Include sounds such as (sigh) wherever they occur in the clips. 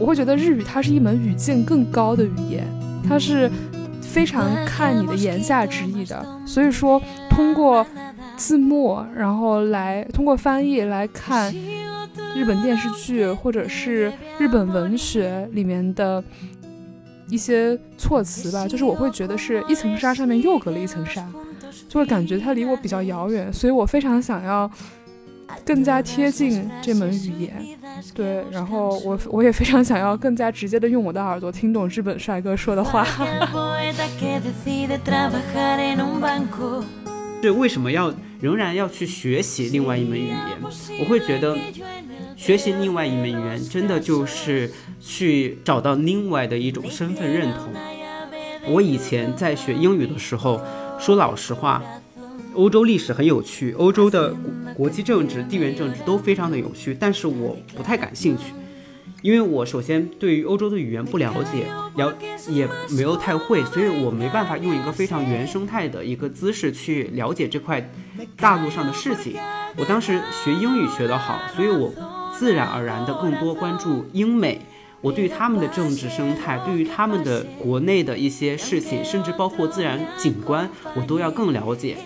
我会觉得日语它是一门语境更高的语言，它是非常看你的言下之意的。所以说，通过字幕，然后来通过翻译来看日本电视剧或者是日本文学里面的一些措辞吧，就是我会觉得是一层纱上面又隔了一层纱，就会感觉它离我比较遥远，所以我非常想要。更加贴近这门语言，对，然后我我也非常想要更加直接的用我的耳朵听懂日本帅哥说的话。(laughs) 对为什么要仍然要去学习另外一门语言？我会觉得学习另外一门语言，真的就是去找到另外的一种身份认同。我以前在学英语的时候，说老实话。欧洲历史很有趣，欧洲的国国际政治、地缘政治都非常的有趣，但是我不太感兴趣，因为我首先对于欧洲的语言不了解，了也没有太会，所以我没办法用一个非常原生态的一个姿势去了解这块大陆上的事情。我当时学英语学得好，所以我自然而然的更多关注英美，我对他们的政治生态，对于他们的国内的一些事情，甚至包括自然景观，我都要更了解。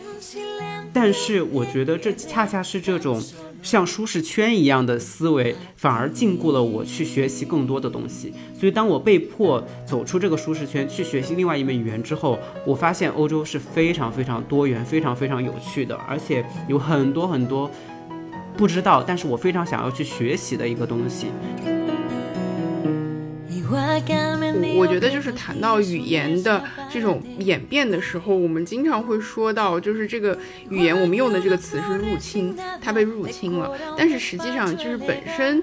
但是我觉得这恰恰是这种像舒适圈一样的思维，反而禁锢了我去学习更多的东西。所以当我被迫走出这个舒适圈，去学习另外一门语言之后，我发现欧洲是非常非常多元、非常非常有趣的，而且有很多很多不知道，但是我非常想要去学习的一个东西。我觉得就是谈到语言的这种演变的时候，我们经常会说到，就是这个语言我们用的这个词是入侵，它被入侵了。但是实际上就是本身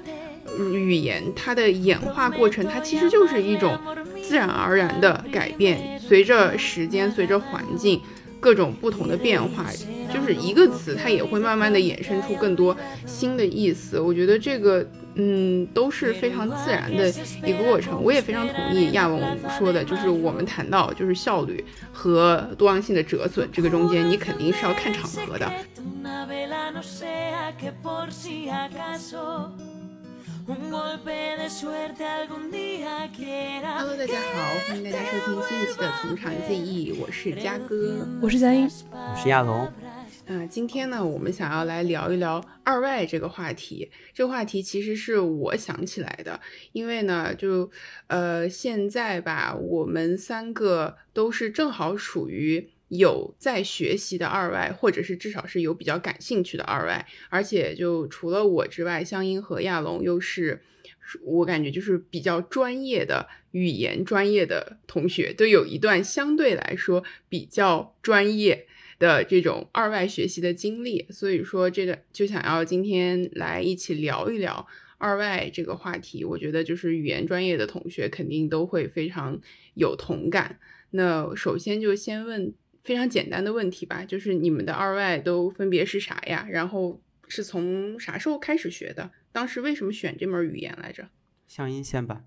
语言它的演化过程，它其实就是一种自然而然的改变，随着时间，随着环境。各种不同的变化，就是一个词，它也会慢慢的衍生出更多新的意思。我觉得这个，嗯，都是非常自然的一个过程。我也非常同意亚龙说的，就是我们谈到就是效率和多样性的折损，这个中间你肯定是要看场合的。Hello，大家好，欢迎大家收听新一期的《从长计议》，我是嘉哥，我是佳音，我是亚龙。嗯，今天呢，我们想要来聊一聊二外这个话题。这个话题其实是我想起来的，因为呢，就呃，现在吧，我们三个都是正好属于。有在学习的二外，或者是至少是有比较感兴趣的二外，而且就除了我之外，香音和亚龙又是我感觉就是比较专业的语言专业的同学，都有一段相对来说比较专业的这种二外学习的经历，所以说这个就想要今天来一起聊一聊二外这个话题。我觉得就是语言专业的同学肯定都会非常有同感。那首先就先问。非常简单的问题吧，就是你们的二外都分别是啥呀？然后是从啥时候开始学的？当时为什么选这门语言来着？向音先吧。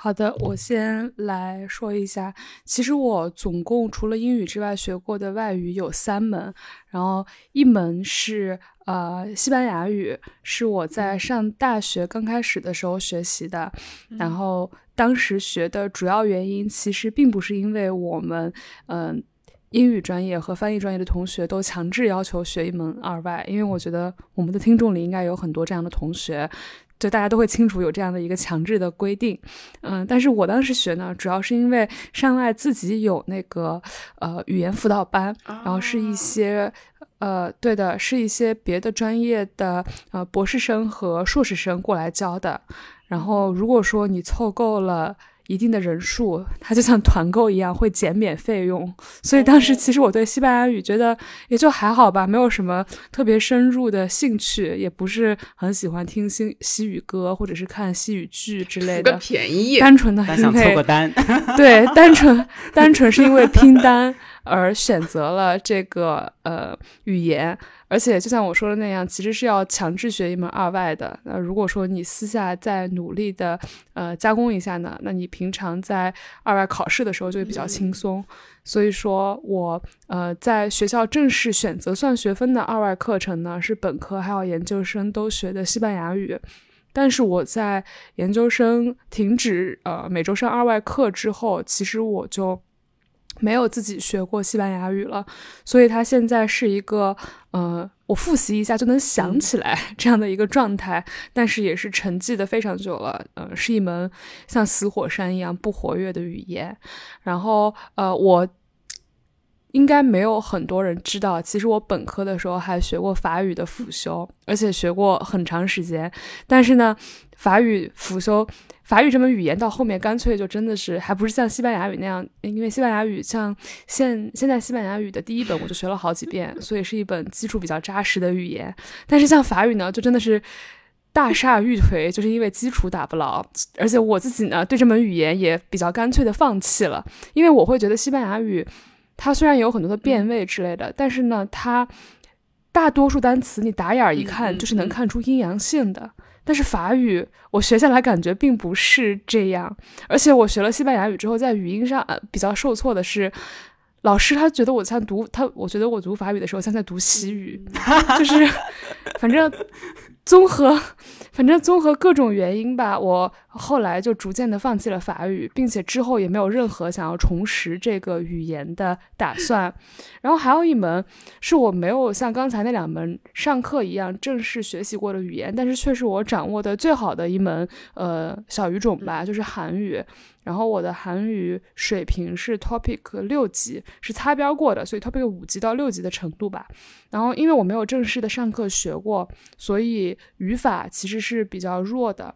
好的，我先来说一下。其实我总共除了英语之外学过的外语有三门，然后一门是呃西班牙语，是我在上大学刚开始的时候学习的，然后。当时学的主要原因，其实并不是因为我们，嗯，英语专业和翻译专业的同学都强制要求学一门二外，因为我觉得我们的听众里应该有很多这样的同学，就大家都会清楚有这样的一个强制的规定，嗯，但是我当时学呢，主要是因为上外自己有那个呃语言辅导班，然后是一些，呃，对的，是一些别的专业的呃博士生和硕士生过来教的。然后，如果说你凑够了一定的人数，它就像团购一样会减免费用。所以当时其实我对西班牙语觉得也就还好吧，没有什么特别深入的兴趣，也不是很喜欢听西西语歌或者是看西语剧之类的。便宜，单纯的想凑个单。对，单纯单纯是因为拼单而选择了这个呃语言。而且就像我说的那样，其实是要强制学一门二外的。那如果说你私下再努力的呃加工一下呢，那你平常在二外考试的时候就会比较轻松。所以说我呃在学校正式选择算学分的二外课程呢，是本科还有研究生都学的西班牙语。但是我在研究生停止呃每周上二外课之后，其实我就没有自己学过西班牙语了，所以他现在是一个呃我复习一下就能想起来这样的一个状态，但是也是沉寂的非常久了，呃，是一门像死火山一样不活跃的语言。然后呃我。应该没有很多人知道，其实我本科的时候还学过法语的辅修，而且学过很长时间。但是呢，法语辅修法语这门语言到后面干脆就真的是还不是像西班牙语那样，因为西班牙语像现现在西班牙语的第一本我就学了好几遍，所以是一本基础比较扎实的语言。但是像法语呢，就真的是大 (laughs) 厦欲颓，就是因为基础打不牢。而且我自己呢，对这门语言也比较干脆的放弃了，因为我会觉得西班牙语。它虽然有很多的变位之类的，但是呢，它大多数单词你打眼儿一看就是能看出阴阳性的。但是法语我学下来感觉并不是这样，而且我学了西班牙语之后，在语音上比较受挫的是，老师他觉得我像读他，我觉得我读法语的时候像在读西语，就是 (laughs) 反正。综合，反正综合各种原因吧，我后来就逐渐的放弃了法语，并且之后也没有任何想要重拾这个语言的打算。然后还有一门是我没有像刚才那两门上课一样正式学习过的语言，但是却是我掌握的最好的一门呃小语种吧，就是韩语。然后我的韩语水平是 Topic 六级，是擦边过的，所以 Topic 五级到六级的程度吧。然后因为我没有正式的上课学过，所以语法其实是比较弱的，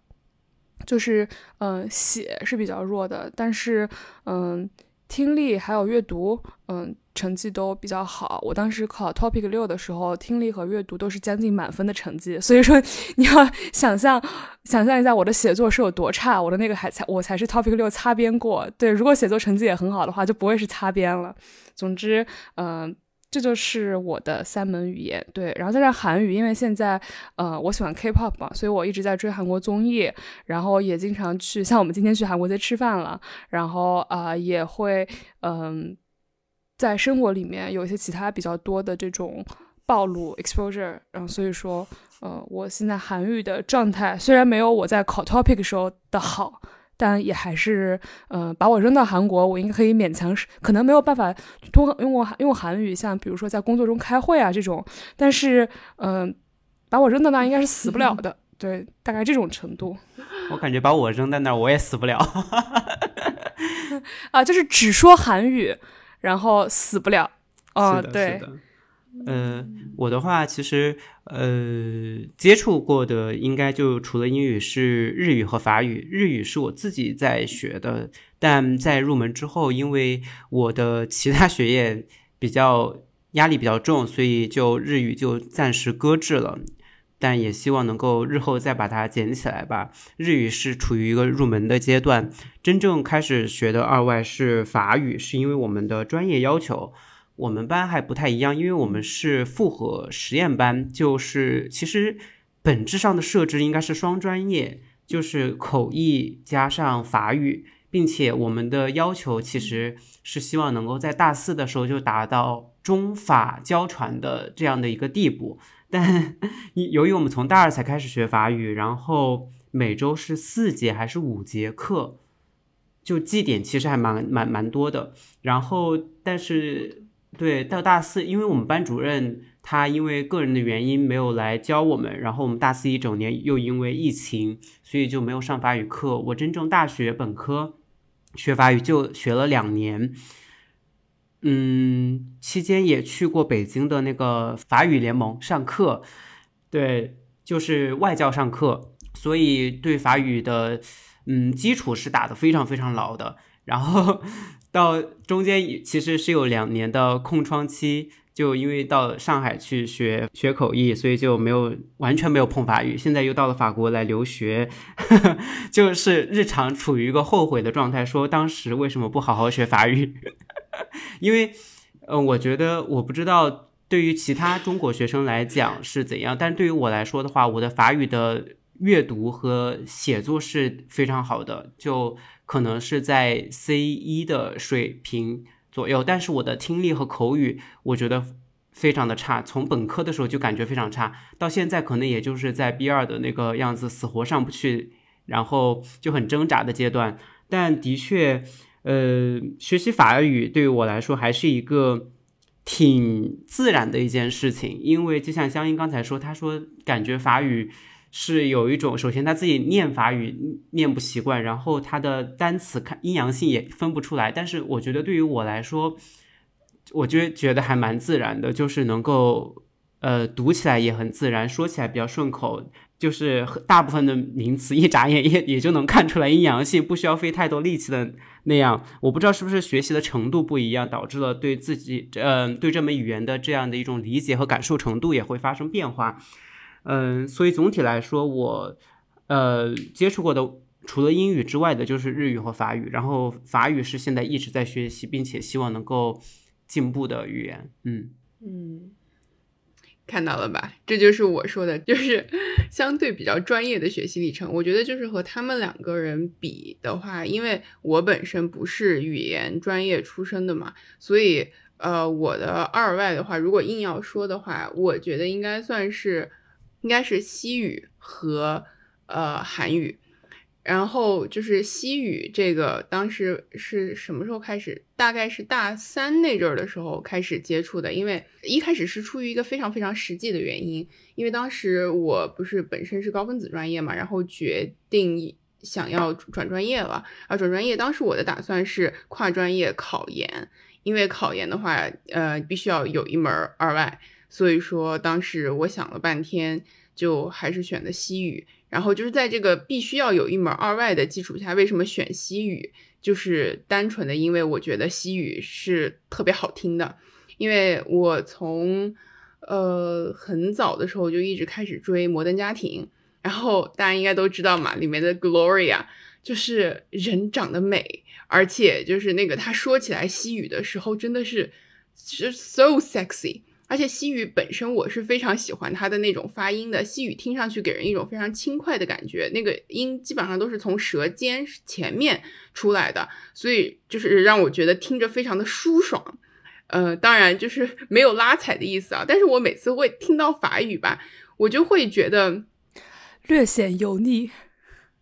就是嗯写是比较弱的，但是嗯听力还有阅读嗯。成绩都比较好。我当时考 Topic 六的时候，听力和阅读都是将近满分的成绩。所以说，(laughs) 你要想象，想象一下我的写作是有多差。我的那个还才，我才是 Topic 六擦边过。对，如果写作成绩也很好的话，就不会是擦边了。总之，嗯，这就是我的三门语言。对，然后再上韩语，因为现在，呃，我喜欢 K-pop 嘛，所以我一直在追韩国综艺，然后也经常去，像我们今天去韩国街吃饭了，然后啊，也会，嗯。在生活里面有一些其他比较多的这种暴露 exposure，然后所以说，呃，我现在韩语的状态虽然没有我在考 topic 时候的好，但也还是，呃，把我扔到韩国，我应该可以勉强，可能没有办法通用过用韩语，像比如说在工作中开会啊这种，但是，嗯，把我扔到那应该是死不了的，(laughs) 对，大概这种程度。我感觉把我扔在那儿我也死不了，(laughs) 啊，就是只说韩语。然后死不了，(laughs) 哦，对，呃，我的话其实呃接触过的应该就除了英语是日语和法语，日语是我自己在学的，但在入门之后，因为我的其他学业比较压力比较重，所以就日语就暂时搁置了。但也希望能够日后再把它捡起来吧。日语是处于一个入门的阶段，真正开始学的二外是法语，是因为我们的专业要求，我们班还不太一样，因为我们是复合实验班，就是其实本质上的设置应该是双专业，就是口译加上法语，并且我们的要求其实是希望能够在大四的时候就达到中法交传的这样的一个地步。但 (laughs) 由于我们从大二才开始学法语，然后每周是四节还是五节课，就绩点其实还蛮蛮蛮多的。然后，但是对到大四，因为我们班主任他因为个人的原因没有来教我们，然后我们大四一整年又因为疫情，所以就没有上法语课。我真正大学本科学法语就学了两年。嗯，期间也去过北京的那个法语联盟上课，对，就是外教上课，所以对法语的嗯基础是打得非常非常牢的。然后到中间其实是有两年的空窗期，就因为到上海去学学口译，所以就没有完全没有碰法语。现在又到了法国来留学，(laughs) 就是日常处于一个后悔的状态，说当时为什么不好好学法语。(laughs) 因为，呃，我觉得我不知道对于其他中国学生来讲是怎样，但对于我来说的话，我的法语的阅读和写作是非常好的，就可能是在 C 一的水平左右。但是我的听力和口语，我觉得非常的差，从本科的时候就感觉非常差，到现在可能也就是在 B 二的那个样子，死活上不去，然后就很挣扎的阶段。但的确，呃，学习法语对于我来说还是一个挺自然的一件事情，因为就像香音刚才说，他说感觉法语是有一种，首先他自己念法语念不习惯，然后他的单词看阴阳性也分不出来。但是我觉得对于我来说，我就觉得还蛮自然的，就是能够，呃，读起来也很自然，说起来比较顺口，就是大部分的名词一眨眼也也就能看出来阴阳性，不需要费太多力气的那样。我不知道是不是学习的程度不一样，导致了对自己，嗯，对这门语言的这样的一种理解和感受程度也会发生变化。嗯，所以总体来说，我，呃，接触过的除了英语之外的，就是日语和法语。然后法语是现在一直在学习，并且希望能够。进步的语言，嗯嗯，看到了吧？这就是我说的，就是 (laughs) 相对比较专业的学习历程。我觉得就是和他们两个人比的话，因为我本身不是语言专业出身的嘛，所以呃，我的二外的话，如果硬要说的话，我觉得应该算是应该是西语和呃韩语。然后就是西语这个，当时是什么时候开始？大概是大三那阵儿的时候开始接触的。因为一开始是出于一个非常非常实际的原因，因为当时我不是本身是高分子专业嘛，然后决定想要转专业了。啊，转专业，当时我的打算是跨专业考研，因为考研的话，呃，必须要有一门二外，所以说当时我想了半天，就还是选的西语。然后就是在这个必须要有一门二外的基础下，为什么选西语？就是单纯的因为我觉得西语是特别好听的，因为我从呃很早的时候就一直开始追《摩登家庭》，然后大家应该都知道嘛，里面的 Gloria 就是人长得美，而且就是那个他说起来西语的时候真的是是 so sexy。而且西语本身我是非常喜欢它的那种发音的，西语听上去给人一种非常轻快的感觉，那个音基本上都是从舌尖前面出来的，所以就是让我觉得听着非常的舒爽。呃，当然就是 (laughs) 没有拉踩的意思啊，但是我每次会听到法语吧，我就会觉得略显油腻。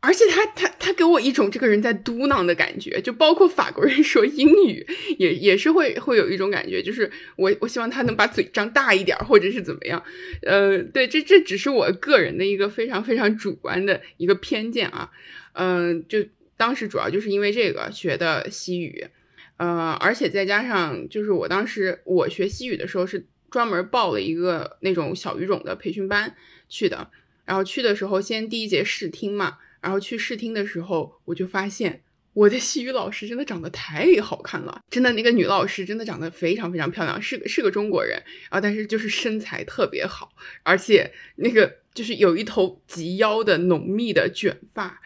而且他他他给我一种这个人在嘟囔的感觉，就包括法国人说英语也也是会会有一种感觉，就是我我希望他能把嘴张大一点，或者是怎么样，呃，对，这这只是我个人的一个非常非常主观的一个偏见啊，嗯，就当时主要就是因为这个学的西语，呃，而且再加上就是我当时我学西语的时候是专门报了一个那种小语种的培训班去的，然后去的时候先第一节试听嘛。然后去试听的时候，我就发现我的西语老师真的长得太好看了，真的那个女老师真的长得非常非常漂亮，是个是个中国人啊，但是就是身材特别好，而且那个就是有一头及腰的浓密的卷发，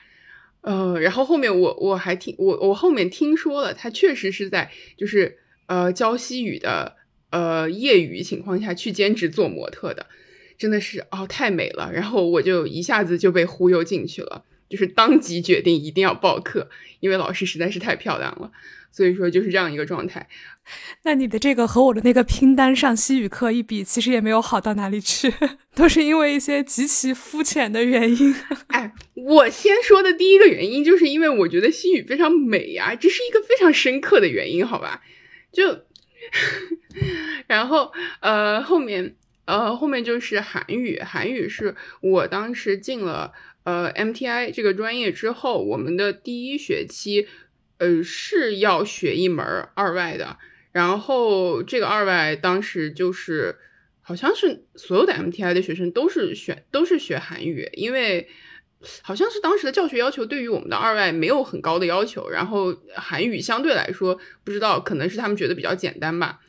呃，然后后面我我还听我我后面听说了，她确实是在就是呃教西语的呃业余情况下去兼职做模特的，真的是哦太美了，然后我就一下子就被忽悠进去了。就是当即决定一定要报课，因为老师实在是太漂亮了，所以说就是这样一个状态。那你的这个和我的那个拼单上西语课一比，其实也没有好到哪里去，(laughs) 都是因为一些极其肤浅的原因。(laughs) 哎，我先说的第一个原因，就是因为我觉得西语非常美呀，这是一个非常深刻的原因，好吧？就，(laughs) 然后呃后面呃后面就是韩语，韩语是我当时进了。呃，MTI 这个专业之后，我们的第一学期，呃，是要学一门二外的。然后这个二外当时就是，好像是所有的 MTI 的学生都是选都是学韩语，因为好像是当时的教学要求对于我们的二外没有很高的要求。然后韩语相对来说，不知道可能是他们觉得比较简单吧。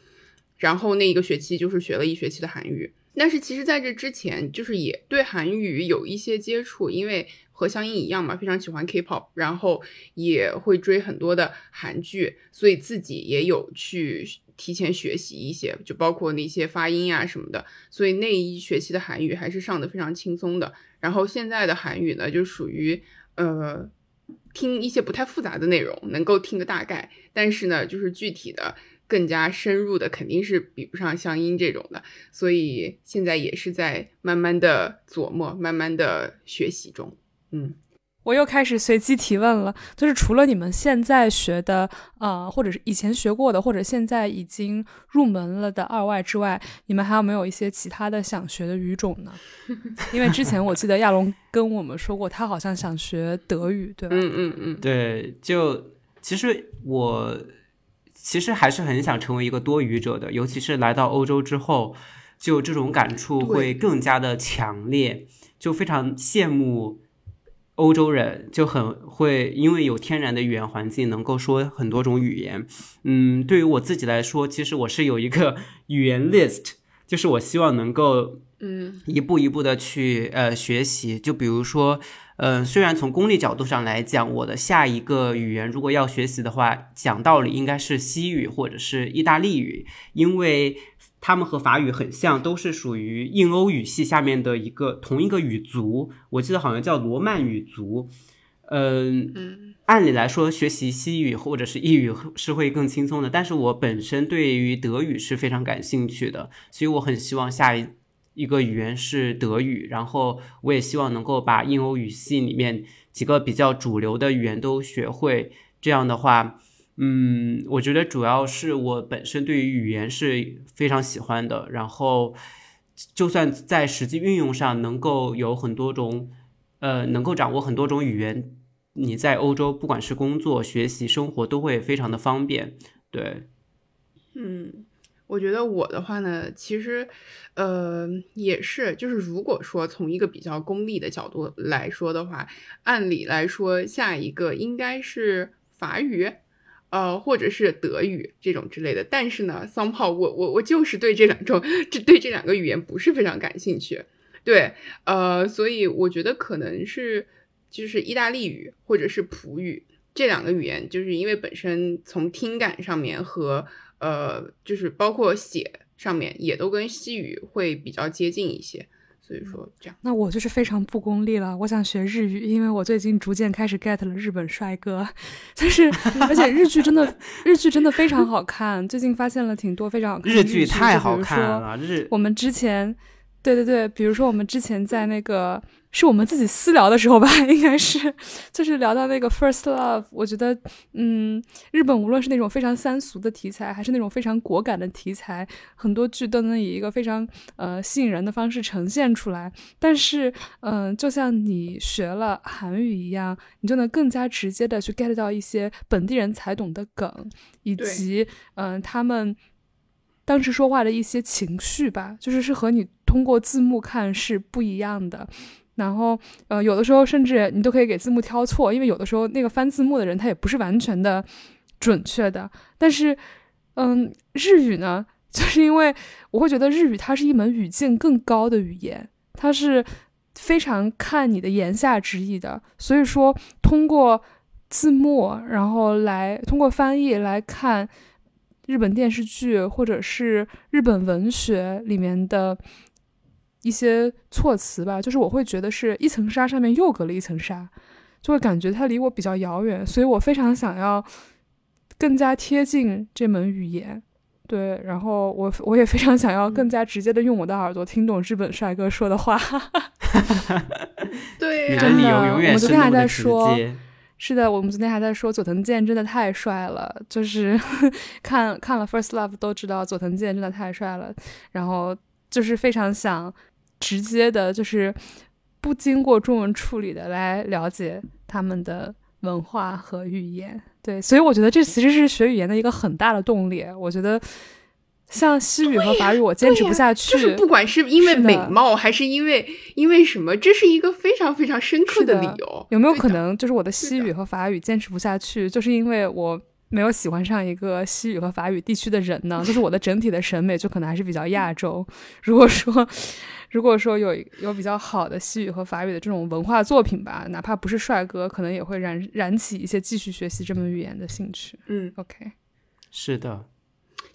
然后那一个学期就是学了一学期的韩语。但是其实，在这之前，就是也对韩语有一些接触，因为和香音一样嘛，非常喜欢 K-pop，然后也会追很多的韩剧，所以自己也有去提前学习一些，就包括那些发音啊什么的。所以那一学期的韩语还是上的非常轻松的。然后现在的韩语呢，就属于呃，听一些不太复杂的内容，能够听个大概，但是呢，就是具体的。更加深入的，肯定是比不上像音这种的。所以现在也是在慢慢的琢磨，慢慢的学习中。嗯。我又开始随机提问了，就是除了你们现在学的，呃，或者是以前学过的，或者现在已经入门了的二外之外，你们还有没有一些其他的想学的语种呢？因为之前我记得亚龙跟我们说过，他好像想学德语，对吧？嗯嗯嗯，对，就其实我其实还是很想成为一个多语者的，尤其是来到欧洲之后，就这种感触会更加的强烈，就非常羡慕。欧洲人就很会，因为有天然的语言环境，能够说很多种语言。嗯，对于我自己来说，其实我是有一个 (laughs) 语言 list，就是我希望能够，嗯，一步一步的去呃学习。就比如说，嗯，虽然从功利角度上来讲，我的下一个语言如果要学习的话，讲道理应该是西语或者是意大利语，因为。他们和法语很像，都是属于印欧语系下面的一个同一个语族。我记得好像叫罗曼语族。嗯，按理来说，学习西语或者是意语是会更轻松的。但是我本身对于德语是非常感兴趣的，所以我很希望下一一个语言是德语。然后我也希望能够把印欧语系里面几个比较主流的语言都学会。这样的话。嗯，我觉得主要是我本身对于语言是非常喜欢的，然后就算在实际运用上能够有很多种，呃，能够掌握很多种语言，你在欧洲不管是工作、学习、生活都会非常的方便。对，嗯，我觉得我的话呢，其实，呃，也是，就是如果说从一个比较功利的角度来说的话，按理来说，下一个应该是法语。呃，或者是德语这种之类的，但是呢，桑炮，我我我就是对这两种，这对这两个语言不是非常感兴趣，对，呃，所以我觉得可能是就是意大利语或者是普语这两个语言，就是因为本身从听感上面和呃，就是包括写上面也都跟西语会比较接近一些。所以说这样，那我就是非常不功利了。我想学日语，因为我最近逐渐开始 get 了日本帅哥，(laughs) 但是而且日剧真的日剧真的非常好看。最近发现了挺多非常好看的日剧，太好看了。日我们之前，对对对，比如说我们之前在那个。是我们自己私聊的时候吧，(laughs) 应该是，就是聊到那个 first love，我觉得，嗯，日本无论是那种非常三俗的题材，还是那种非常果敢的题材，很多剧都能以一个非常呃吸引人的方式呈现出来。但是，嗯，就像你学了韩语一样，你就能更加直接的去 get 到一些本地人才懂的梗，以及嗯他们当时说话的一些情绪吧，就是是和你通过字幕看是不一样的。然后，呃，有的时候甚至你都可以给字幕挑错，因为有的时候那个翻字幕的人他也不是完全的准确的。但是，嗯，日语呢，(laughs) 就是因为我会觉得日语它是一门语境更高的语言，它是非常看你的言下之意的。所以说，通过字幕，然后来通过翻译来看日本电视剧或者是日本文学里面的。一些措辞吧，就是我会觉得是一层纱上面又隔了一层纱，就会感觉它离我比较遥远，所以我非常想要更加贴近这门语言。对，然后我我也非常想要更加直接的用我的耳朵听懂日本帅哥说的话。(laughs) 对，真的，我们昨天还在说，是的，我们昨天还在说佐藤健真的太帅了，就是 (laughs) 看看了 First Love 都知道佐藤健真的太帅了，然后就是非常想。直接的，就是不经过中文处理的来了解他们的文化和语言。对，所以我觉得这其实是学语言的一个很大的动力。我觉得像西语和法语，我坚持不下去。就是不管是因为美貌，还是因为因为什么，这是一个非常非常深刻的理由。有没有可能，就是我的西语和法语坚持不下去，就是因为我没有喜欢上一个西语和法语地区的人呢？就是我的整体的审美就可能还是比较亚洲。如果说。如果说有有比较好的西语和法语的这种文化作品吧，哪怕不是帅哥，可能也会燃燃起一些继续学习这门语言的兴趣。嗯，OK，是的。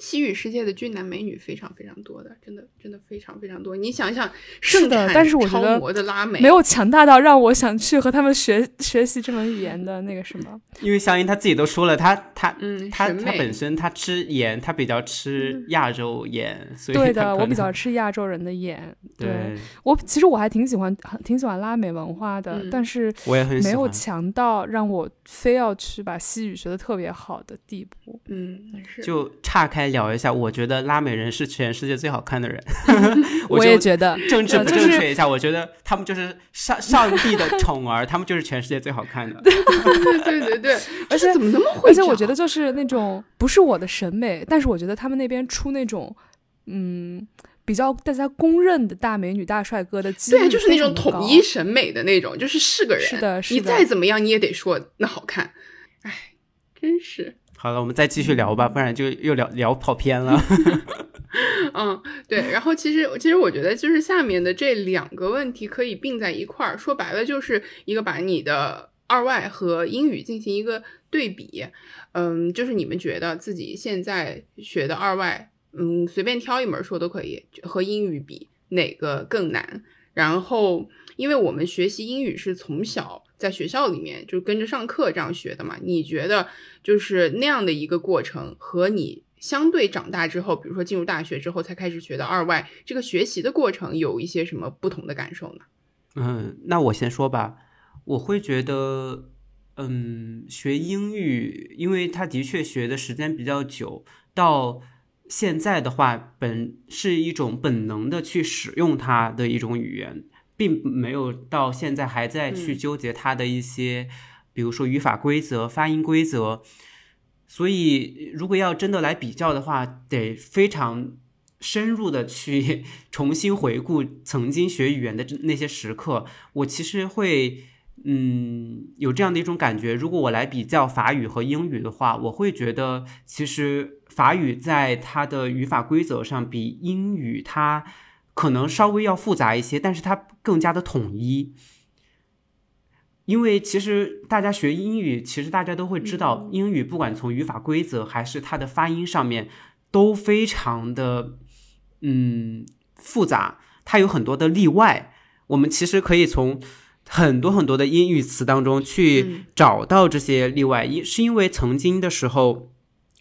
西语世界的俊男美女非常非常多的，真的真的非常非常多。你想想，是的，但是我觉得超模的拉美没有强大到让我想去和他们学学习这门语言的那个什么。因为香音他自己都说了，他他嗯，他他本身他吃盐，他比较吃亚洲盐，所以对的，我比较吃亚洲人的盐。(laughs) 对对，我其实我还挺喜欢，很挺喜欢拉美文化的，嗯但是我也很喜没有。强到让我非要去把西语学的特别好的地步。嗯是就岔开聊一下，我觉得拉美人是全世界最好看的人。(laughs) 我就也觉得，政治不正确一下，我觉得他们就是上上帝的宠儿，他们就是全世界最好看的。对对对对，(laughs) 而且怎么那么会？而且我觉得就是那种不是我的审美，但是我觉得他们那边出那种嗯比较大家公认的大美女大帅哥的对，就是那种统一审美的那种，就是是个人，是的是你再怎么样你也得说那好看。哎，真是。好了，我们再继续聊吧，不然就又聊聊跑偏了。(laughs) (laughs) 嗯，对。然后其实其实我觉得就是下面的这两个问题可以并在一块儿，说白了就是一个把你的二外和英语进行一个对比。嗯，就是你们觉得自己现在学的二外，嗯，随便挑一门说都可以，和英语比哪个更难？然后，因为我们学习英语是从小在学校里面就跟着上课这样学的嘛，你觉得就是那样的一个过程和你相对长大之后，比如说进入大学之后才开始学的二外，这个学习的过程有一些什么不同的感受呢？嗯，那我先说吧，我会觉得，嗯，学英语，因为他的确学的时间比较久，到现在的话，本是一种本能的去使用它的一种语言，并没有到现在还在去嗯纠结它的一些，比如说语法规则、发音规则。所以，如果要真的来比较的话，得非常深入的去 (laughs) 重新回顾曾经学语言的那些时刻。我其实会，嗯，有这样的一种感觉。如果我来比较法语和英语的话，我会觉得其实法语在它的语法规则上比英语它可能稍微要复杂一些，但是它更加的统一。因为其实大家学英语，其实大家都会知道，英语不管从语法规则还是它的发音上面，都非常的嗯复杂，它有很多的例外。我们其实可以从很多很多的英语词当中去嗯找到这些例外，因是因为曾经的时候，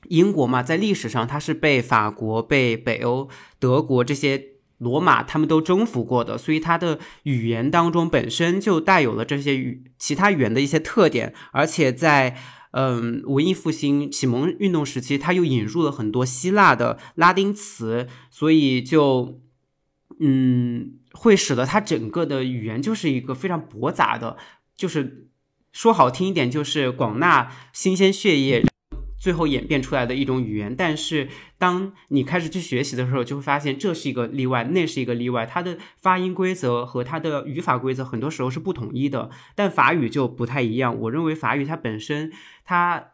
英国嘛，在历史上它是被法国、被北欧、德国这些罗马他们都征服过的，所以它的语言当中本身就带有了这些语其他语言的一些特点，而且在嗯文艺复兴启蒙运动时期，它又引入了很多希腊的拉丁词，所以就嗯会使得它整个的语言就是一个非常驳杂的，就是说好听一点，就是广纳新鲜血液。最后演变出来的一种语言，但是当你开始去学习的时候，就会发现这是一个例外，那是一个例外。它的发音规则和它的语法规则很多时候是不统一的，但法语就不太一样。我认为法语它本身它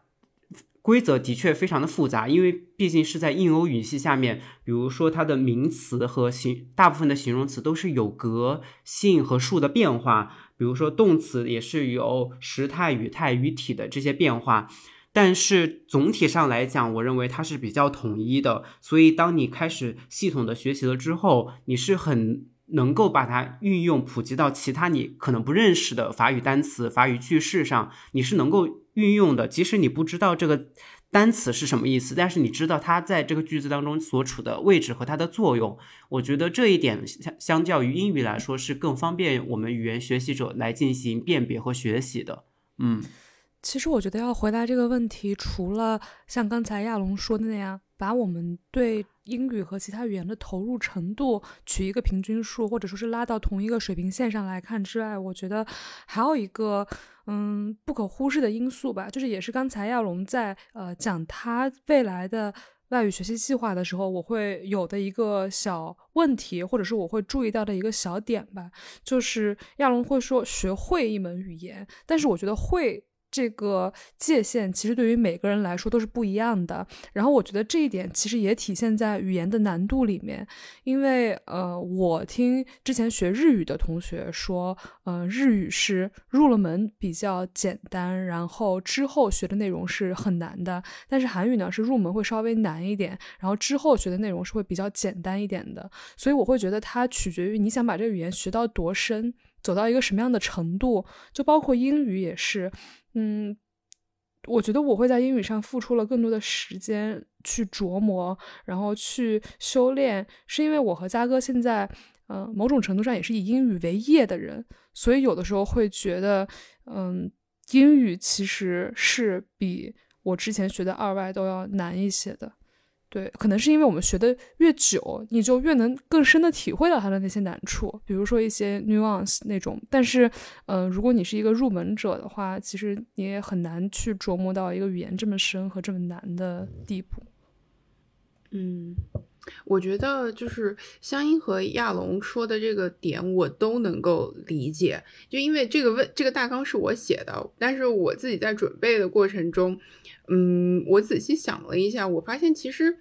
规则的确非常的复杂，因为毕竟是在印欧语系下面，比如说它的名词和形大部分的形容词都是有格、性和数的变化，比如说动词也是有时态、语态、语体的这些变化。但是总体上来讲，我认为它是比较统一的。所以，当你开始系统的学习了之后，你是很能够把它运用普及到其他你可能不认识的法语单词、法语句式上，你是能够运用的。即使你不知道这个单词是什么意思，但是你知道它在这个句子当中所处的位置和它的作用。我觉得这一点相相较于英语来说，是更方便我们语言学习者来进行辨别和学习的。嗯。其实我觉得要回答这个问题，除了像刚才亚龙说的那样，把我们对英语和其他语言的投入程度取一个平均数，或者说是拉到同一个水平线上来看之外，我觉得还有一个嗯不可忽视的因素吧，就是也是刚才亚龙在呃讲他未来的。外语学习计划的时候，我会有的一个小问题，或者是我会注意到的一个小点吧，就是亚龙会说学会一门语言，但是我觉得会这个界限其实对于每个人来说都是不一样的。然后我觉得这一点其实也体现在语言的难度里面，因为呃，我听之前学日语的同学说，呃，日语是入了门比较简单，然后之后学的内容是很难的。但是韩语呢是入门会稍微难一点，然后之后学的内容是会比较简单一点的。所以我会觉得它取决于你想把这个语言学到多深，走到一个什么样的程度，就包括英语也是。嗯，我觉得我会在英语上付出了更多的时间去琢磨，然后去修炼，是因为我和嘉哥现在，嗯，某种程度上也是以英语为业的人，所以有的时候会觉得，嗯，英语其实是比我之前学的二外都要难一些的。对，可能是因为我们学的越久，你就越能更深的体会到它的那些难处，比如说一些 nuance 那种。但是，嗯，如果你是一个入门者的话，其实你也很难去琢磨到一个语言这么深和这么难的地步。嗯，我觉得就是香音和亚龙说的这个点，我都能够理解。就因为这个问这个大纲是我写的，但是我自己在准备的过程中。嗯，我仔细想了一下，我发现其实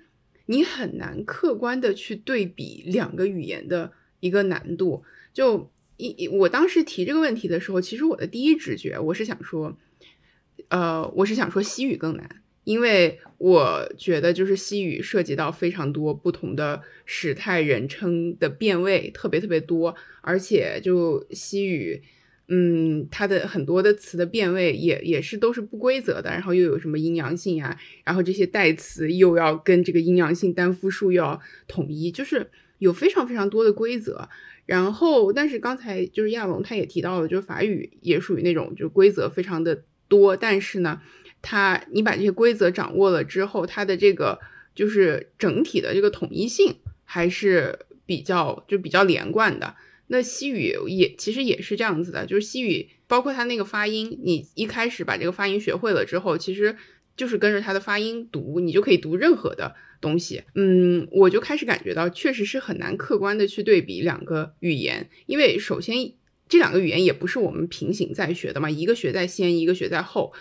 你很难客观的去对比两个语言的一个难度。就一我当时提这个问题的时候，其实我的第一直觉我是想说，呃，我是想说西语更难，因为我觉得就是西语涉及到非常多不同的时态人称的变位，特别特别多，而且就西语。嗯，它的很多的词的变位也也是都是不规则的，然后又有什么阴阳性呀，然后这些代词又要跟这个阴阳性单复数要统一，就是有非常非常多的规则。然后，但是刚才就是亚龙他也提到了，就是法语也属于那种就规则非常的多，但是呢，它你把这些规则掌握了之后，它的这个就是整体的这个统一性还是比较就比较连贯的。那西语也其实也是这样子的，就是西语包括它那个发音，你一开始把这个发音学会了之后，其实就是跟着它的发音读，你就可以读任何的东西。嗯，我就开始感觉到，确实是很难客观的去对比两个语言，因为首先这两个语言也不是我们平行在学的嘛，一个学在先，一个学在后，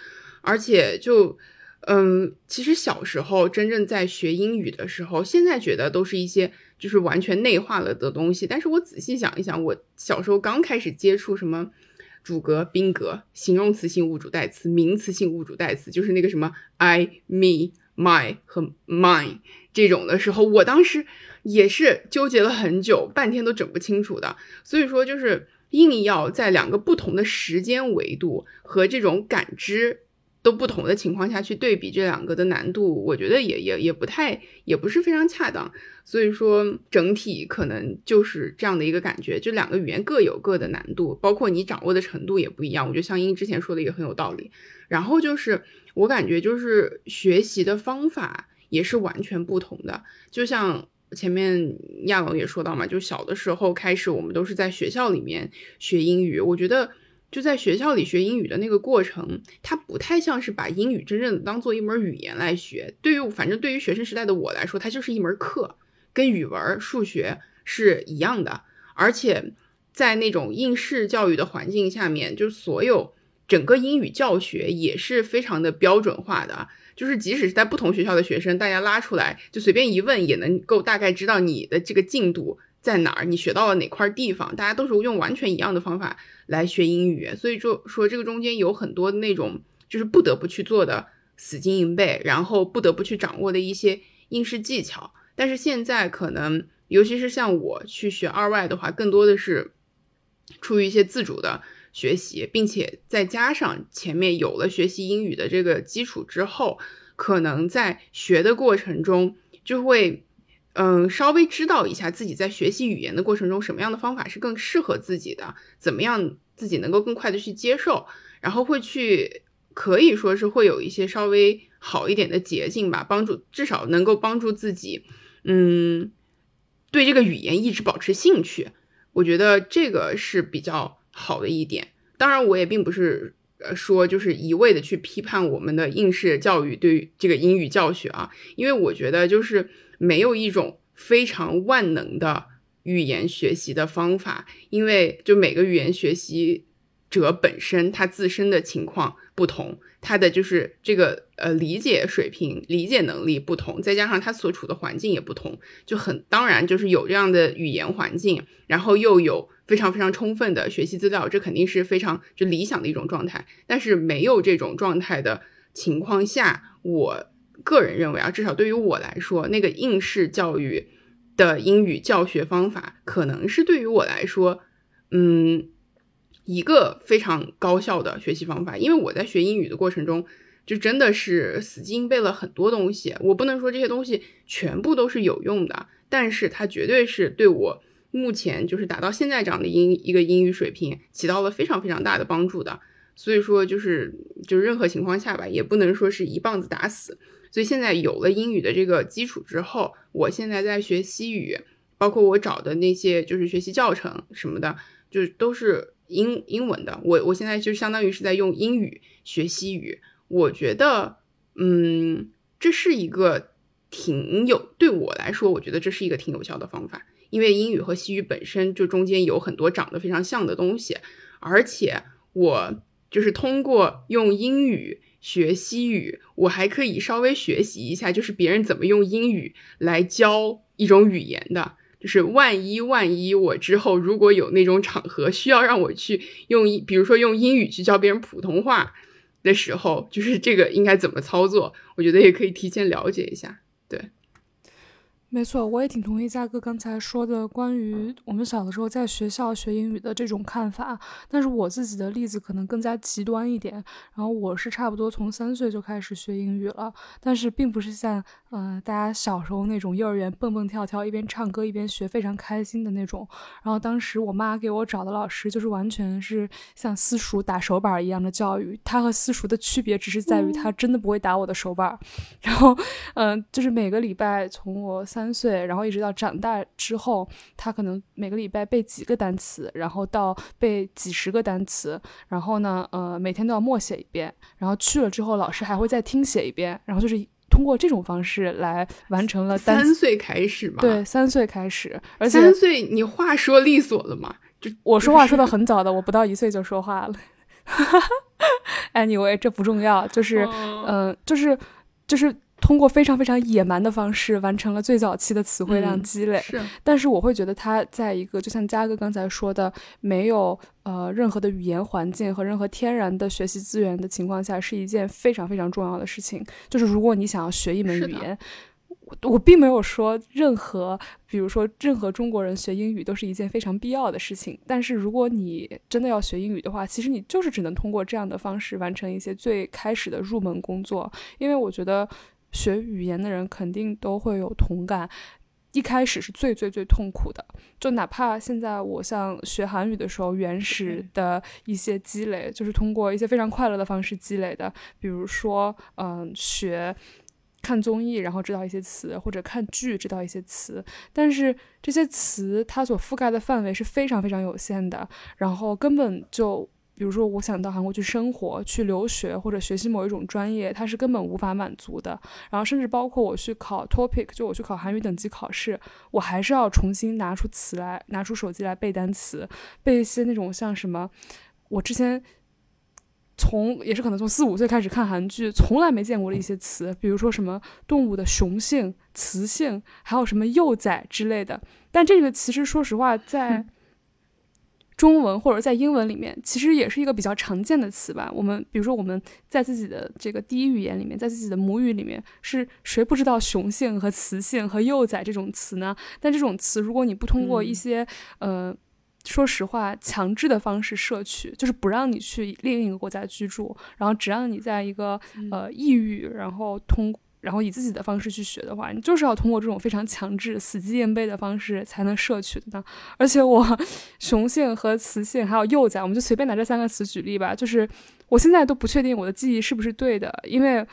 而且就。嗯，其实小时候真正在学英语的时候，现在觉得都是一些就是完全内化了的东西。但是我仔细想一想，我小时候刚开始接触什么主格、宾格、形容词性物主代词、名词性物主代词，就是那个什么 I、me、my 和 mine 这种的时候，我当时也是纠结了很久，半天都整不清楚的。所以说，就是硬要在两个不同的时间维度和这种感知。都不同的情况下去对比这两个的难度，我觉得也也也不太，也不是非常恰当。所以说整体可能就是这样的一个感觉，就两个语言各有各的难度，包括你掌握的程度也不一样。我觉得像英之前说的也很有道理。然后就是我感觉就是学习的方法也是完全不同的。就像前面亚龙也说到嘛，就小的时候开始我们都是在学校里面学英语，我觉得。就在学校里学英语的那个过程，它不太像是把英语真正当做一门语言来学。对于反正对于学生时代的我来说，它就是一门课，跟语文、数学是一样的。而且在那种应试教育的环境下面，就所有整个英语教学也是非常的标准化的。就是即使是在不同学校的学生，大家拉出来就随便一问，也能够大概知道你的这个进度。在哪儿？你学到了哪块地方？大家都是用完全一样的方法来学英语，所以就说这个中间有很多那种就是不得不去做的死记硬背，然后不得不去掌握的一些应试技巧。但是现在可能，尤其是像我去学二外的话，更多的是出于一些自主的学习，并且再加上前面有了学习英语的这个基础之后，可能在学的过程中就会。嗯，稍微知道一下自己在学习语言的过程中，什么样的方法是更适合自己的，怎么样自己能够更快的去接受，然后会去可以说是会有一些稍微好一点的捷径吧，帮助至少能够帮助自己，嗯，对这个语言一直保持兴趣。我觉得这个是比较好的一点。当然，我也并不是呃说就是一味的去批判我们的应试教育对于这个英语教学啊，因为我觉得就是。没有一种非常万能的语言学习的方法，因为就每个语言学习者本身他自身的情况不同，他的就是这个呃理解水平、理解能力不同，再加上他所处的环境也不同，就很当然就是有这样的语言环境，然后又有非常非常充分的学习资料，这肯定是非常就理想的一种状态。但是没有这种状态的情况下，我个人认为啊，至少对于我来说，那个应试教育的英语教学方法，可能是对于我来说，嗯。一个非常高效的学习方法，因为我在学英语的过程中，就真的是死记硬背了很多东西。我不能说这些东西全部都是有用的，但是它绝对是对我目前就是达到现在这样的英一个英语水平起到了非常非常大的帮助的。所以说，就是就任何情况下吧，也不能说是一棒子打死。所以现在有了英语的这个基础之后，我现在在学西语，包括我找的那些就是学习教程什么的，就都是。英英文的，我我现在就相当于是在用英语学西语，我觉得，嗯，这是一个挺有对我来说，我觉得这是一个挺有效的方法，因为英语和西语本身就中间有很多长得非常像的东西，而且我就是通过用英语学西语，我还可以稍微学习一下，就是别人怎么用英语来教一种语言的。就是万一万一我之后如果有那种场合需要让我去用，比如说用英语去教别人普通话的时候，就是这个应该怎么操作？我觉得也可以提前了解一下，没错，我也挺同意嘉哥刚才说的关于我们小的时候在学校学英语的这种看法。但是我自己的例子可能更加极端一点。然后我是差不多从三岁就开始学英语了，但是并不是像嗯大家小时候那种幼儿园蹦蹦跳跳一边唱歌一边学非常开心的那种。然后当时我妈给我找的老师就是完全是像私塾打手板一样的教育。他和私塾的区别只是在于他真的不会打我的手板。(laughs) 然后嗯，就是每个礼拜从我三。三岁，然后一直到长大之后，他可能每个礼拜背几个单词，然后到背几十个单词，然后呢，呃，每天都要默写一遍，然后去了之后，老师还会再听写一遍，然后就是通过这种方式来完成了。三岁开始吗？对，三岁开始，而且三岁你话说利索了嘛？就我说话说的很早的，我不到一岁就说话了。(laughs) Anyway，这不重要，就是嗯，就是就是。通过非常非常野蛮的方式完成了最早期的词汇量积累，是。但是我会觉得他在一个就像嘉哥刚才说的，没有呃任何的语言环境和任何天然的学习资源的情况下，是一件非常非常重要的事情。就是如果你想要学一门语言，我我并没有说任何，比如说任何中国人学英语都是一件非常必要的事情。但是如果你真的要学英语的话，其实你就是只能通过这样的方式完成一些最开始的入门工作，因为我觉得。学语言的人肯定都会有同感，一开始是最最最痛苦的。就哪怕现在我像学韩语的时候，原始的一些积累，就是通过一些非常快乐的方式积累的。比如说，嗯，学看综艺，然后知道一些词，或者看剧知道一些词。但是这些词它所覆盖的范围是非常非常有限的，然后根本就。比如说，我想到韩国去生活、去留学或者学习某一种专业，它是根本无法满足的。然后，甚至包括我去考 TOPIK，就我去考韩语等级考试，我还是要重新拿出词来，拿出手机来背单词，背一些那种像什么，我之前从也是可能从四五岁开始看韩剧，从来没见过的一些词，比如说什么动物的雄性、雌性，还有什么幼崽之类的。但这个其实说实话，在中文或者在英文里面，其实也是一个比较常见的词吧。我们比如说我们在自己的这个第一语言里面，在自己的母语里面，是谁不知道雄性和雌性和幼崽这种词呢？但这种词，如果你不通过一些呃，说实话，强制的方式摄取，就是不让你去另一个国家居住，然后只让你在一个呃异域，然后通。然后以自己的方式去学的话，你就是要通过这种非常强制、死记硬背的方式才能摄取的。而且我雄性和雌性还有幼崽，我们就随便拿这三个词举例吧。就是我现在都不确定我的记忆是不是对的，因为，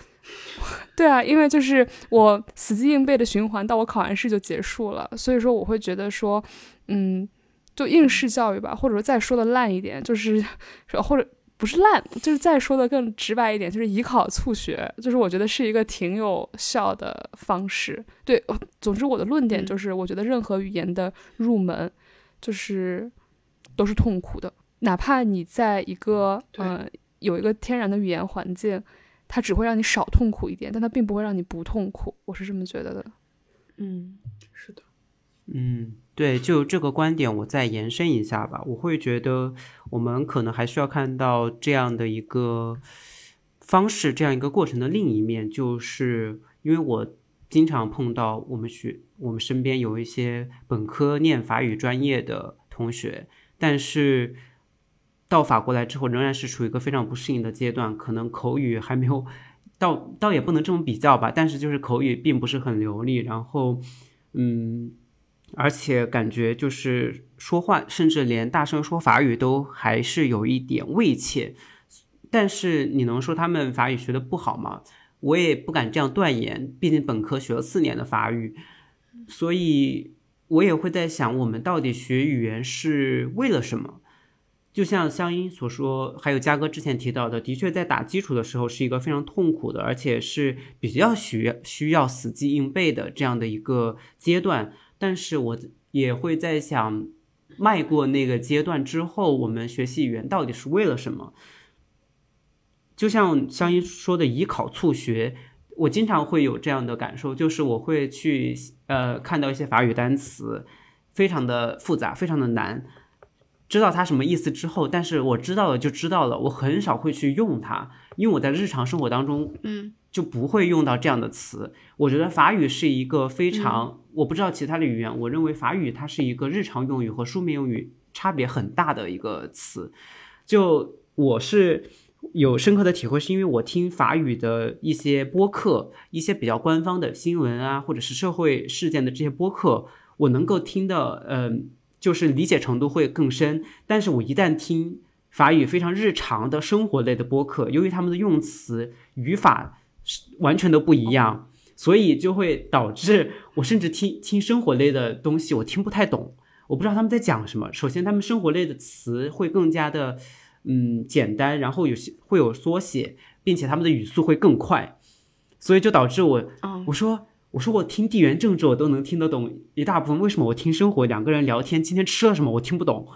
(laughs) 对啊，因为就是我死记硬背的循环到我考完试就结束了。所以说我会觉得说，嗯，就应试教育吧，或者说再说的烂一点，就是 (laughs) 或者。不是烂，就是再说的更直白一点，就是以考促学，就是我觉得是一个挺有效的方式。对，总之我的论点就是，我觉得任何语言的入门，就是都是痛苦的。哪怕你在一个呃有一个天然的语言环境，它只会让你少痛苦一点，但它并不会让你不痛苦。我是这么觉得的。嗯，是的。嗯，对，就这个观点，我再延伸一下吧。我会觉得，我们可能还需要看到这样的一个方式，这样一个过程的另一面，就是因为我经常碰到我们学我们身边有一些本科念法语专业的同学，但是到法国来之后，仍然是处于一个非常不适应的阶段，可能口语还没有到，倒也不能这么比较吧，但是就是口语并不是很流利，然后，嗯。而且感觉就是说话，甚至连大声说法语都还是有一点畏怯。但是你能说他们法语学的不好吗？我也不敢这样断言，毕竟本科学了四年的法语，所以我也会在想，我们到底学语言是为了什么？就像香音所说，还有嘉哥之前提到的，的确在打基础的时候是一个非常痛苦的，而且是比较需需要死记硬背的这样的一个阶段。但是我也会在想，迈过那个阶段之后，我们学习语言到底是为了什么？就像香音说的，以考促学，我经常会有这样的感受，就是我会去呃看到一些法语单词，非常的复杂，非常的难，知道它什么意思之后，但是我知道了就知道了，我很少会去用它，因为我在日常生活当中，嗯。就不会用到这样的词。我觉得法语是一个非常，我不知道其他的语言，我认为法语它是一个日常用语和书面用语差别很大的一个词。就我是有深刻的体会，是因为我听法语的一些播客，一些比较官方的新闻啊，或者是社会事件的这些播客，我能够听的，嗯，就是理解程度会更深。但是我一旦听法语非常日常的生活类的播客，由于他们的用词语法。完全都不一样，所以就会导致我甚至听听生活类的东西，我听不太懂，我不知道他们在讲什么。首先，他们生活类的词会更加的嗯简单，然后有些会有缩写，并且他们的语速会更快，所以就导致我我说我说我听地缘政治我都能听得懂一大部分，为什么我听生活两个人聊天今天吃了什么我听不懂？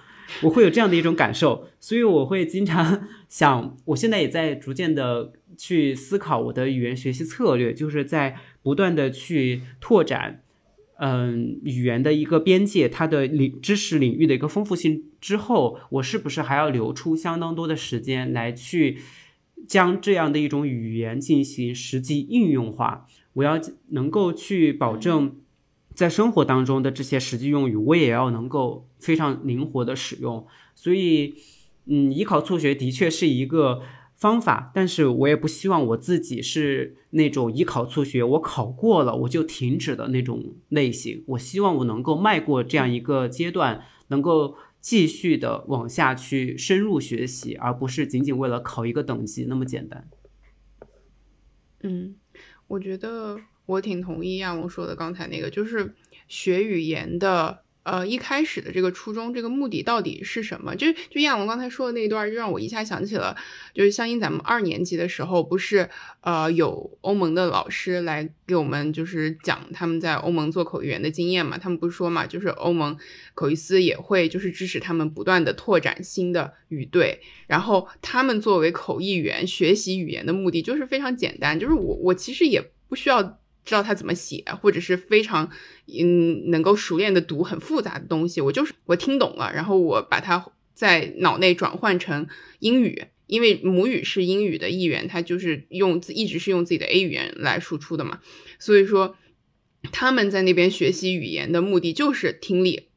我会有这样的一种感受，所以我会经常 (laughs) 想，我现在也在逐渐的。去思考我的语言学习策略，就是在不断的去拓展，嗯，语言的一个边界，它的领知识领域的一个丰富性之后，我是不是还要留出相当多的时间来去将这样的一种语言进行实际应用化？我要能够去保证在生活当中的这些实际用语，我也要能够非常灵活的使用。所以，嗯，依考促学的确是一个。方法，但是我也不希望我自己是那种以考促学，我考过了我就停止的那种类型。我希望我能够迈过这样一个阶段，能够继续的往下去深入学习，而不是仅仅为了考一个等级那么简单。嗯，我觉得我挺同意亚龙说的刚才那个，就是学语言的。呃，一开始的这个初衷，这个目的到底是什么？就就亚龙刚才说的那一段，就让我一下想起了，就是相应咱们二年级的时候，不是呃有欧盟的老师来给我们就是讲他们在欧盟做口译员的经验嘛？他们不是说嘛，就是欧盟口译司也会就是支持他们不断的拓展新的语队，然后他们作为口译员学习语言的目的就是非常简单，就是我我其实也不需要。知道他怎么写，或者是非常嗯能够熟练的读很复杂的东西，我就是我听懂了，然后我把它在脑内转换成英语，因为母语是英语的一员，他就是用自一直是用自己的 A 语言来输出的嘛，所以说他们在那边学习语言的目的就是听力。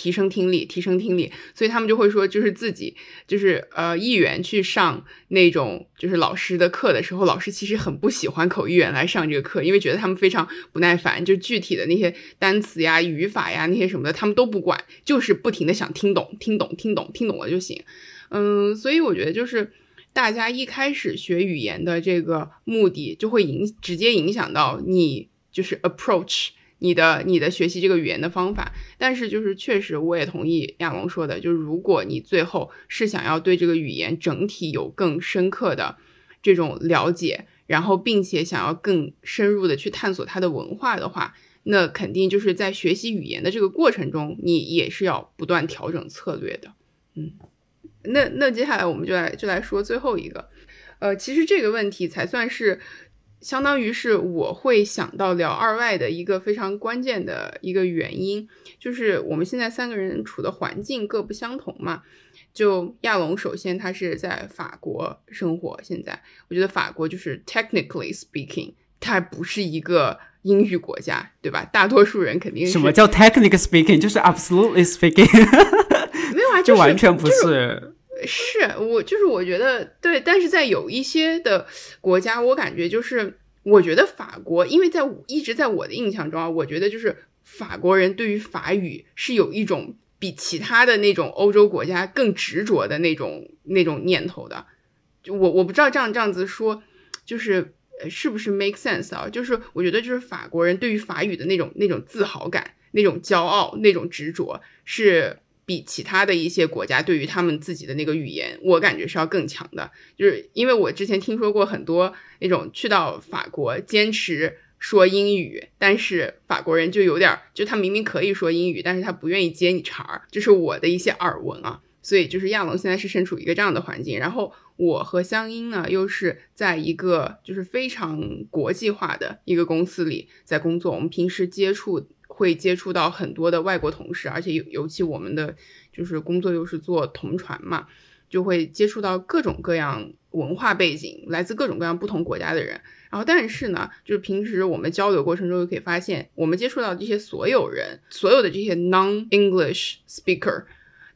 提升听力，提升听力，所以他们就会说，就是自己就是呃，译员去上那种就是老师的课的时候，老师其实很不喜欢口译员来上这个课，因为觉得他们非常不耐烦，就具体的那些单词呀、语法呀那些什么的，他们都不管，就是不停的想听懂、听懂、听懂、听懂了就行。嗯，所以我觉得就是大家一开始学语言的这个目的，就会影直接影响到你就是 approach。你的你的学习这个语言的方法，但是就是确实我也同意亚龙说的，就是如果你最后是想要对这个语言整体有更深刻的这种了解，然后并且想要更深入的去探索它的文化的话，那肯定就是在学习语言的这个过程中，你也是要不断调整策略的。嗯那那接下来我们就来就来说最后一个，呃，其实这个问题才算是。相当于是我会想到聊二外的一个非常关键的一个原因，就是我们现在三个人处的环境各不相同嘛。就亚龙，首先他是在法国生活，现在我觉得法国就是 technically speaking，它还不是一个英语国家，对吧？大多数人肯定是什么叫 technically speaking，就是 absolutely speaking，没有啊，(laughs) 就完全不是。是是我就是我觉得对，但是在有一些的国家，我感觉就是我觉得法国，因为在一直在我的印象中啊，我觉得就是法国人对于法语是有一种比其他的那种欧洲国家更执着的那种那种念头的。我我不知道这样这样子说，就是是不是 make sense 啊？就是我觉得就是法国人对于法语的那种那种自豪感、那种骄傲、那种执着是。比其他的一些国家对于他们自己的那个语言，我感觉是要更强的。就是因为我之前听说过很多那种去到法国坚持说英语，但是法国人就有点，就他明明可以说英语，但是他不愿意接你茬儿，这是我的一些耳闻啊。所以就是亚龙现在是身处一个这样的环境，然后我和香音呢又是在一个就是非常国际化的一个公司里在工作，我们平时接触。会接触到很多的外国同事，而且尤尤其我们的就是工作又是做同传嘛，就会接触到各种各样文化背景、来自各种各样不同国家的人。然后，但是呢，就是平时我们交流过程中，就可以发现，我们接触到这些所有人，所有的这些 non-English speaker，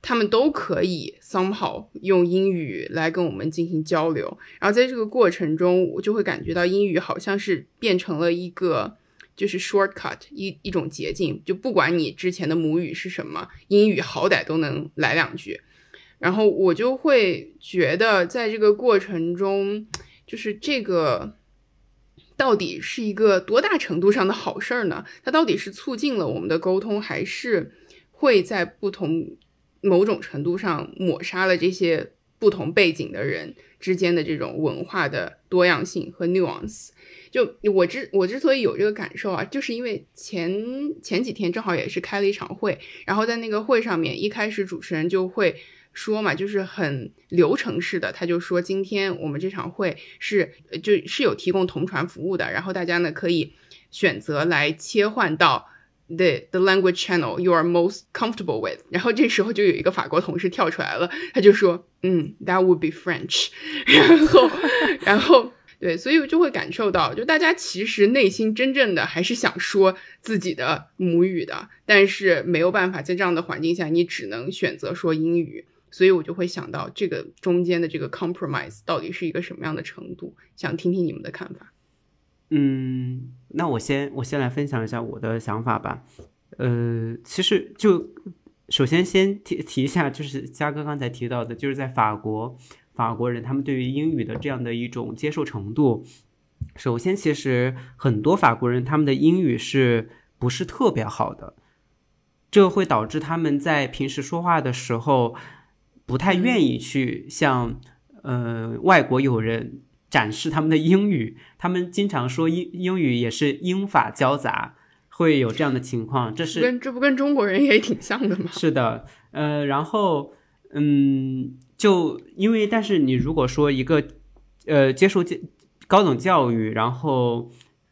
他们都可以 somehow 用英语来跟我们进行交流。然后在这个过程中，我就会感觉到英语好像是变成了一个。就是 shortcut 一一种捷径，就不管你之前的母语是什么，英语好歹都能来两句。然后我就会觉得，在这个过程中，就是这个到底是一个多大程度上的好事儿呢？它到底是促进了我们的沟通，还是会在不同某种程度上抹杀了这些不同背景的人之间的这种文化的多样性和 nuance？就我之我之所以有这个感受啊，就是因为前前几天正好也是开了一场会，然后在那个会上面，一开始主持人就会说嘛，就是很流程式的，他就说今天我们这场会是就是有提供同传服务的，然后大家呢可以选择来切换到 the the language channel you are most comfortable with，然后这时候就有一个法国同事跳出来了，他就说，嗯，that would be French，然后然后。对，所以就会感受到，就大家其实内心真正的还是想说自己的母语的，但是没有办法在这样的环境下，你只能选择说英语。所以我就会想到这个中间的这个 compromise 到底是一个什么样的程度，想听听你们的看法。嗯，那我先我先来分享一下我的想法吧。呃，其实就首先先提提一下，就是嘉哥刚才提到的，就是在法国。法国人他们对于英语的这样的一种接受程度，首先，其实很多法国人他们的英语是不是特别好的？这会导致他们在平时说话的时候不太愿意去向呃外国友人展示他们的英语。他们经常说英英语也是英法交杂，会有这样的情况。这是跟这不跟中国人也挺像的吗？是的，呃，然后嗯。就因为，但是你如果说一个，呃，接受教高等教育，然后，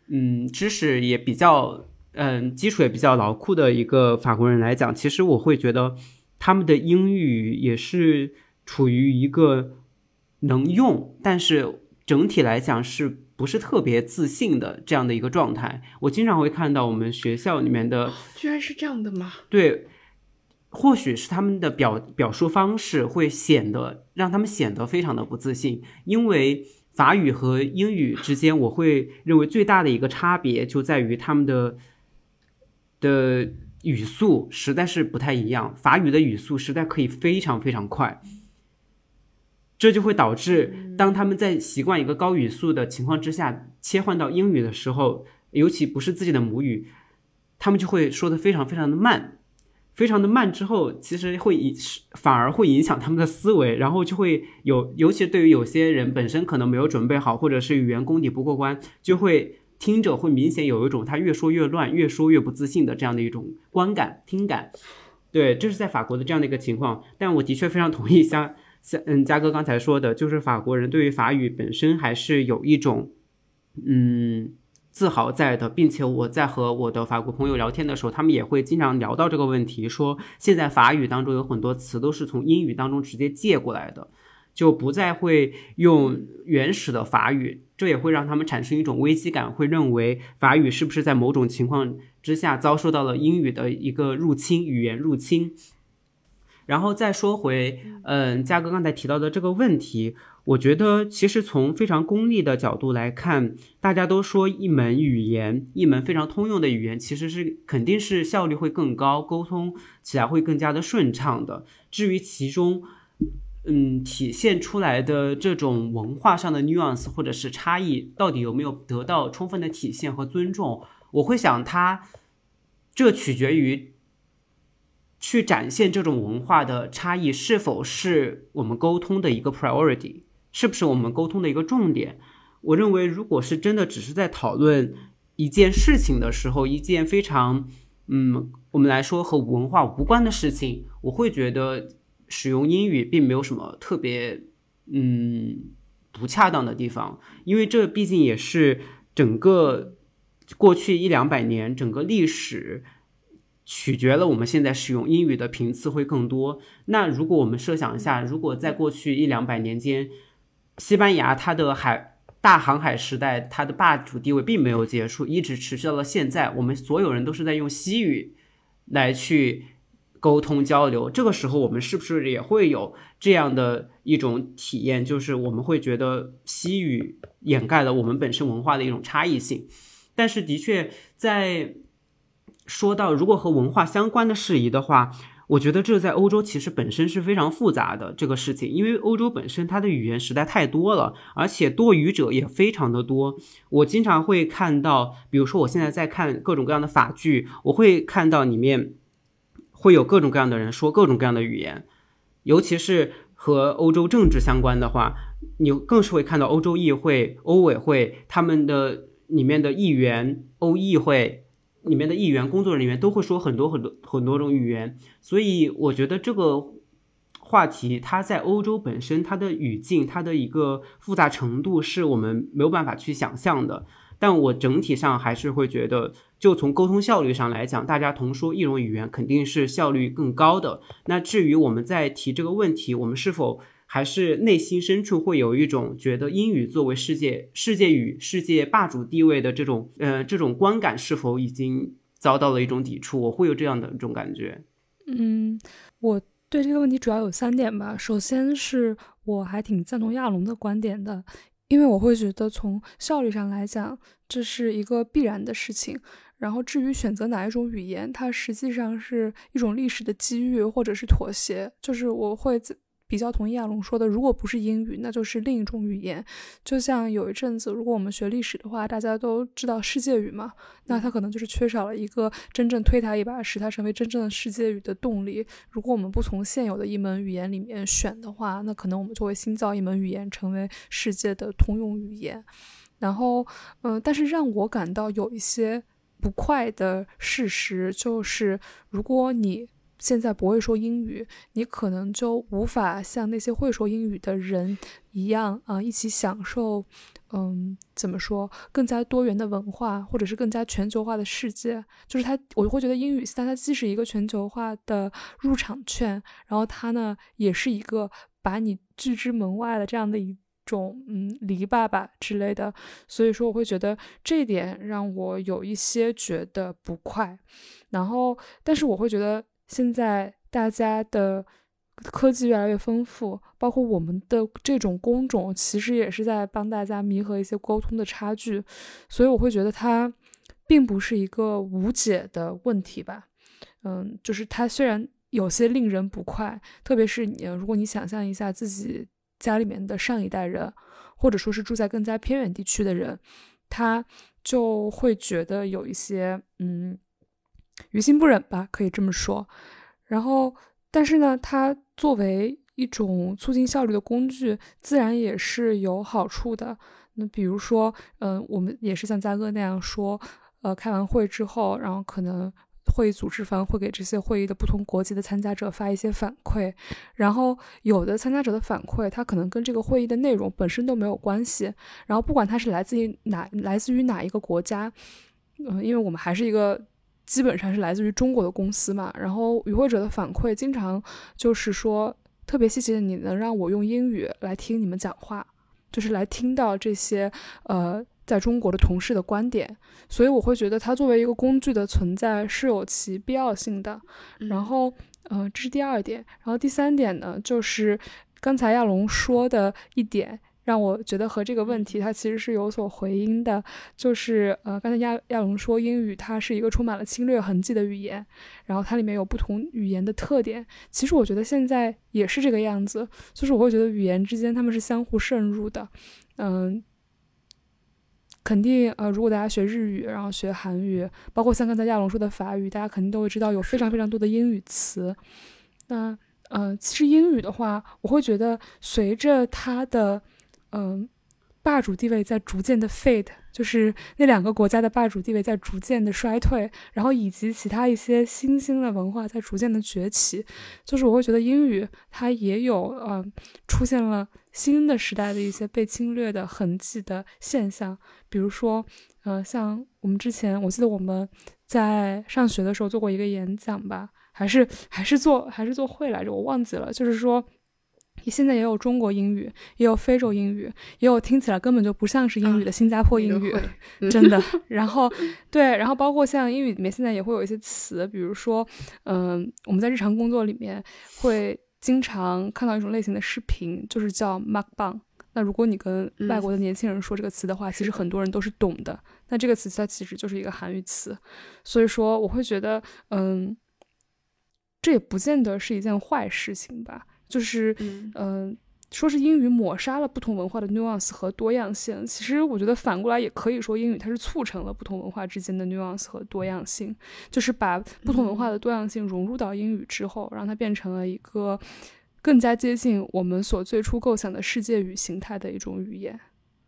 嗯，知识也比较，嗯，基础也比较牢固的一个法国人来讲，其实我会觉得他们的英语也是处于一个能用，但是整体来讲是不是特别自信的这样的一个状态。我经常会看到我们学校里面的，居然是这样的吗？对。或许是他们的表表述方式会显得让他们显得非常的不自信，因为法语和英语之间，我会认为最大的一个差别就在于他们的的语速实在是不太一样。法语的语速实在可以非常非常快，这就会导致当他们在习惯一个高语速的情况之下，切换到英语的时候，尤其不是自己的母语，他们就会说的非常非常的慢。非常的慢之后，其实会影反而会影响他们的思维，然后就会有，尤其对于有些人本身可能没有准备好，或者是语言功底不过关，就会听着会明显有一种他越说越乱，越说越不自信的这样的一种观感听感。对，这是在法国的这样的一个情况。但我的确非常同意像像嗯，嘉哥刚才说的，就是法国人对于法语本身还是有一种嗯自豪在的，并且我在和我的法国朋友聊天的时候，他们也会经常聊到这个问题，说现在法语当中有很多词都是从英语当中直接借过来的。就不再会用原始的法语，这也会让他们产生一种危机感，会认为法语是不是在某种情况之下遭受到了英语的一个入侵，语言入侵。然后再说回，嗯，嘉哥刚才提到的这个问题，我觉得其实从非常功利的角度来看，大家都说一门语言，一门非常通用的语言，其实是肯定是效率会更高，沟通起来会更加的顺畅的。至于其中，嗯，体现出来的这种文化上的 nuance 或者是差异，到底有没有得到充分的体现和尊重？我会想，它这取决于去展现这种文化的差异是否是我们沟通的一个 priority，是不是我们沟通的一个重点？我认为，如果是真的只是在讨论一件事情的时候，一件非常嗯，我们来说和文化无关的事情，我会觉得。使用英语并没有什么特别，嗯，不恰当的地方，因为这毕竟也是整个过去一两百年整个历史取决了我们现在使用英语的频次会更多。那如果我们设想一下，如果在过去一两百年间，西班牙它的海大航海时代，它的霸主地位并没有结束，一直持续到了现在，我们所有人都是在用西语来去。沟通交流，这个时候我们是不是也会有这样的一种体验？就是我们会觉得西语掩盖了我们本身文化的一种差异性。但是，的确在说到如果和文化相关的事宜的话，我觉得这在欧洲其实本身是非常复杂的这个事情，因为欧洲本身它的语言实在太多了，而且多语者也非常的多。我经常会看到，比如说我现在在看各种各样的法剧，我会看到里面。会有各种各样的人说各种各样的语言，尤其是和欧洲政治相关的话，你更是会看到欧洲议会、欧委会他们的里面的议员、欧议会里面的议员、工作人员都会说很多很多很多种语言。所以我觉得这个话题它在欧洲本身它的语境、它的一个复杂程度是我们没有办法去想象的。但我整体上还是会觉得。就从沟通效率上来讲，大家同说一种语言肯定是效率更高的。那至于我们在提这个问题，我们是否还是内心深处会有一种觉得英语作为世界世界语、世界霸主地位的这种呃这种观感，是否已经遭到了一种抵触？我会有这样的一种感觉。嗯，我对这个问题主要有三点吧。首先是我还挺赞同亚龙的观点的，因为我会觉得从效率上来讲，这是一个必然的事情。然后至于选择哪一种语言，它实际上是一种历史的机遇或者是妥协。就是我会比较同意亚龙说的，如果不是英语，那就是另一种语言。就像有一阵子，如果我们学历史的话，大家都知道世界语嘛，那它可能就是缺少了一个真正推它一把，使它成为真正的世界语的动力。如果我们不从现有的一门语言里面选的话，那可能我们就会新造一门语言，成为世界的通用语言。然后，嗯，但是让我感到有一些。不快的事实就是，如果你现在不会说英语，你可能就无法像那些会说英语的人一样啊，一起享受，嗯，怎么说，更加多元的文化，或者是更加全球化的世界。就是它，我会觉得英语现在它既是一个全球化的入场券，然后它呢，也是一个把你拒之门外的这样的一。种嗯篱笆吧之类的，所以说我会觉得这一点让我有一些觉得不快。然后，但是我会觉得现在大家的科技越来越丰富，包括我们的这种工种，其实也是在帮大家弥合一些沟通的差距。所以我会觉得它并不是一个无解的问题吧。嗯，就是它虽然有些令人不快，特别是你如果你想象一下自己。家里面的上一代人，或者说是住在更加偏远地区的人，他就会觉得有一些嗯于心不忍吧，可以这么说。然后，但是呢，它作为一种促进效率的工具，自然也是有好处的。那比如说，嗯，我们也是像嘉哥那样说，呃，开完会之后，然后可能会议组织方会给这些会议的不同国籍的参加者发一些反馈，然后有的参加者的反馈，它可能跟这个会议的内容本身都没有关系。然后不管它是来自于哪，来自于哪一个国家，嗯，因为我们还是一个基本上是来自于中国的公司嘛。然后与会者的反馈经常就是说，特别谢谢你能让我用英语来听你们讲话，就是来听到这些呃。在中国的同事的观点，所以我会觉得它作为一个工具的存在是有其必要性的。然后，呃，这是第二点。然后第三点呢，就是刚才亚龙说的一点，让我觉得和这个问题它其实是有所回音的。就是呃，刚才亚亚龙说英语它是一个充满了侵略痕迹的语言，然后它里面有不同语言的特点。其实我觉得现在也是这个样子，就是我会觉得语言之间他们是相互渗入的。嗯。肯定，呃，如果大家学日语，然后学韩语，包括像刚才亚龙说的法语，大家肯定都会知道有非常非常多的英语词。那，呃，其实英语的话，我会觉得随着它的，嗯，霸主地位在逐渐的 fade。就是那两个国家的霸主地位在逐渐的衰退，然后以及其他一些新兴的文化在逐渐的崛起，就是我会觉得英语它也有呃出现了新的时代的一些被侵略的痕迹的现象，比如说呃像我们之前我记得我们在上学的时候做过一个演讲吧，还是还是做还是做会来着，我忘记了，就是说。现在也有中国英语，也有非洲英语，也有听起来根本就不像是英语的新加坡英语，真的。(laughs) 然后，对，然后包括像英语里面现在也会有一些词，比如说，嗯，我们在日常工作里面会经常看到一种类型的视频，就是叫 mukbang。那如果你跟外国的年轻人说这个词的话，其实很多人都是懂的。那这个词它其实就是一个韩语词，所以说我会觉得，嗯，这也不见得是一件坏事情吧。就是，嗯，说是英语抹杀了不同文化的 nuance 和多样性。其实我觉得反过来也可以说，英语它是促成了不同文化之间的 nuance 和多样性。就是把不同文化的多样性融入到英语之后，让它变成了一个更加接近我们所最初构想的世界语形态的一种语言。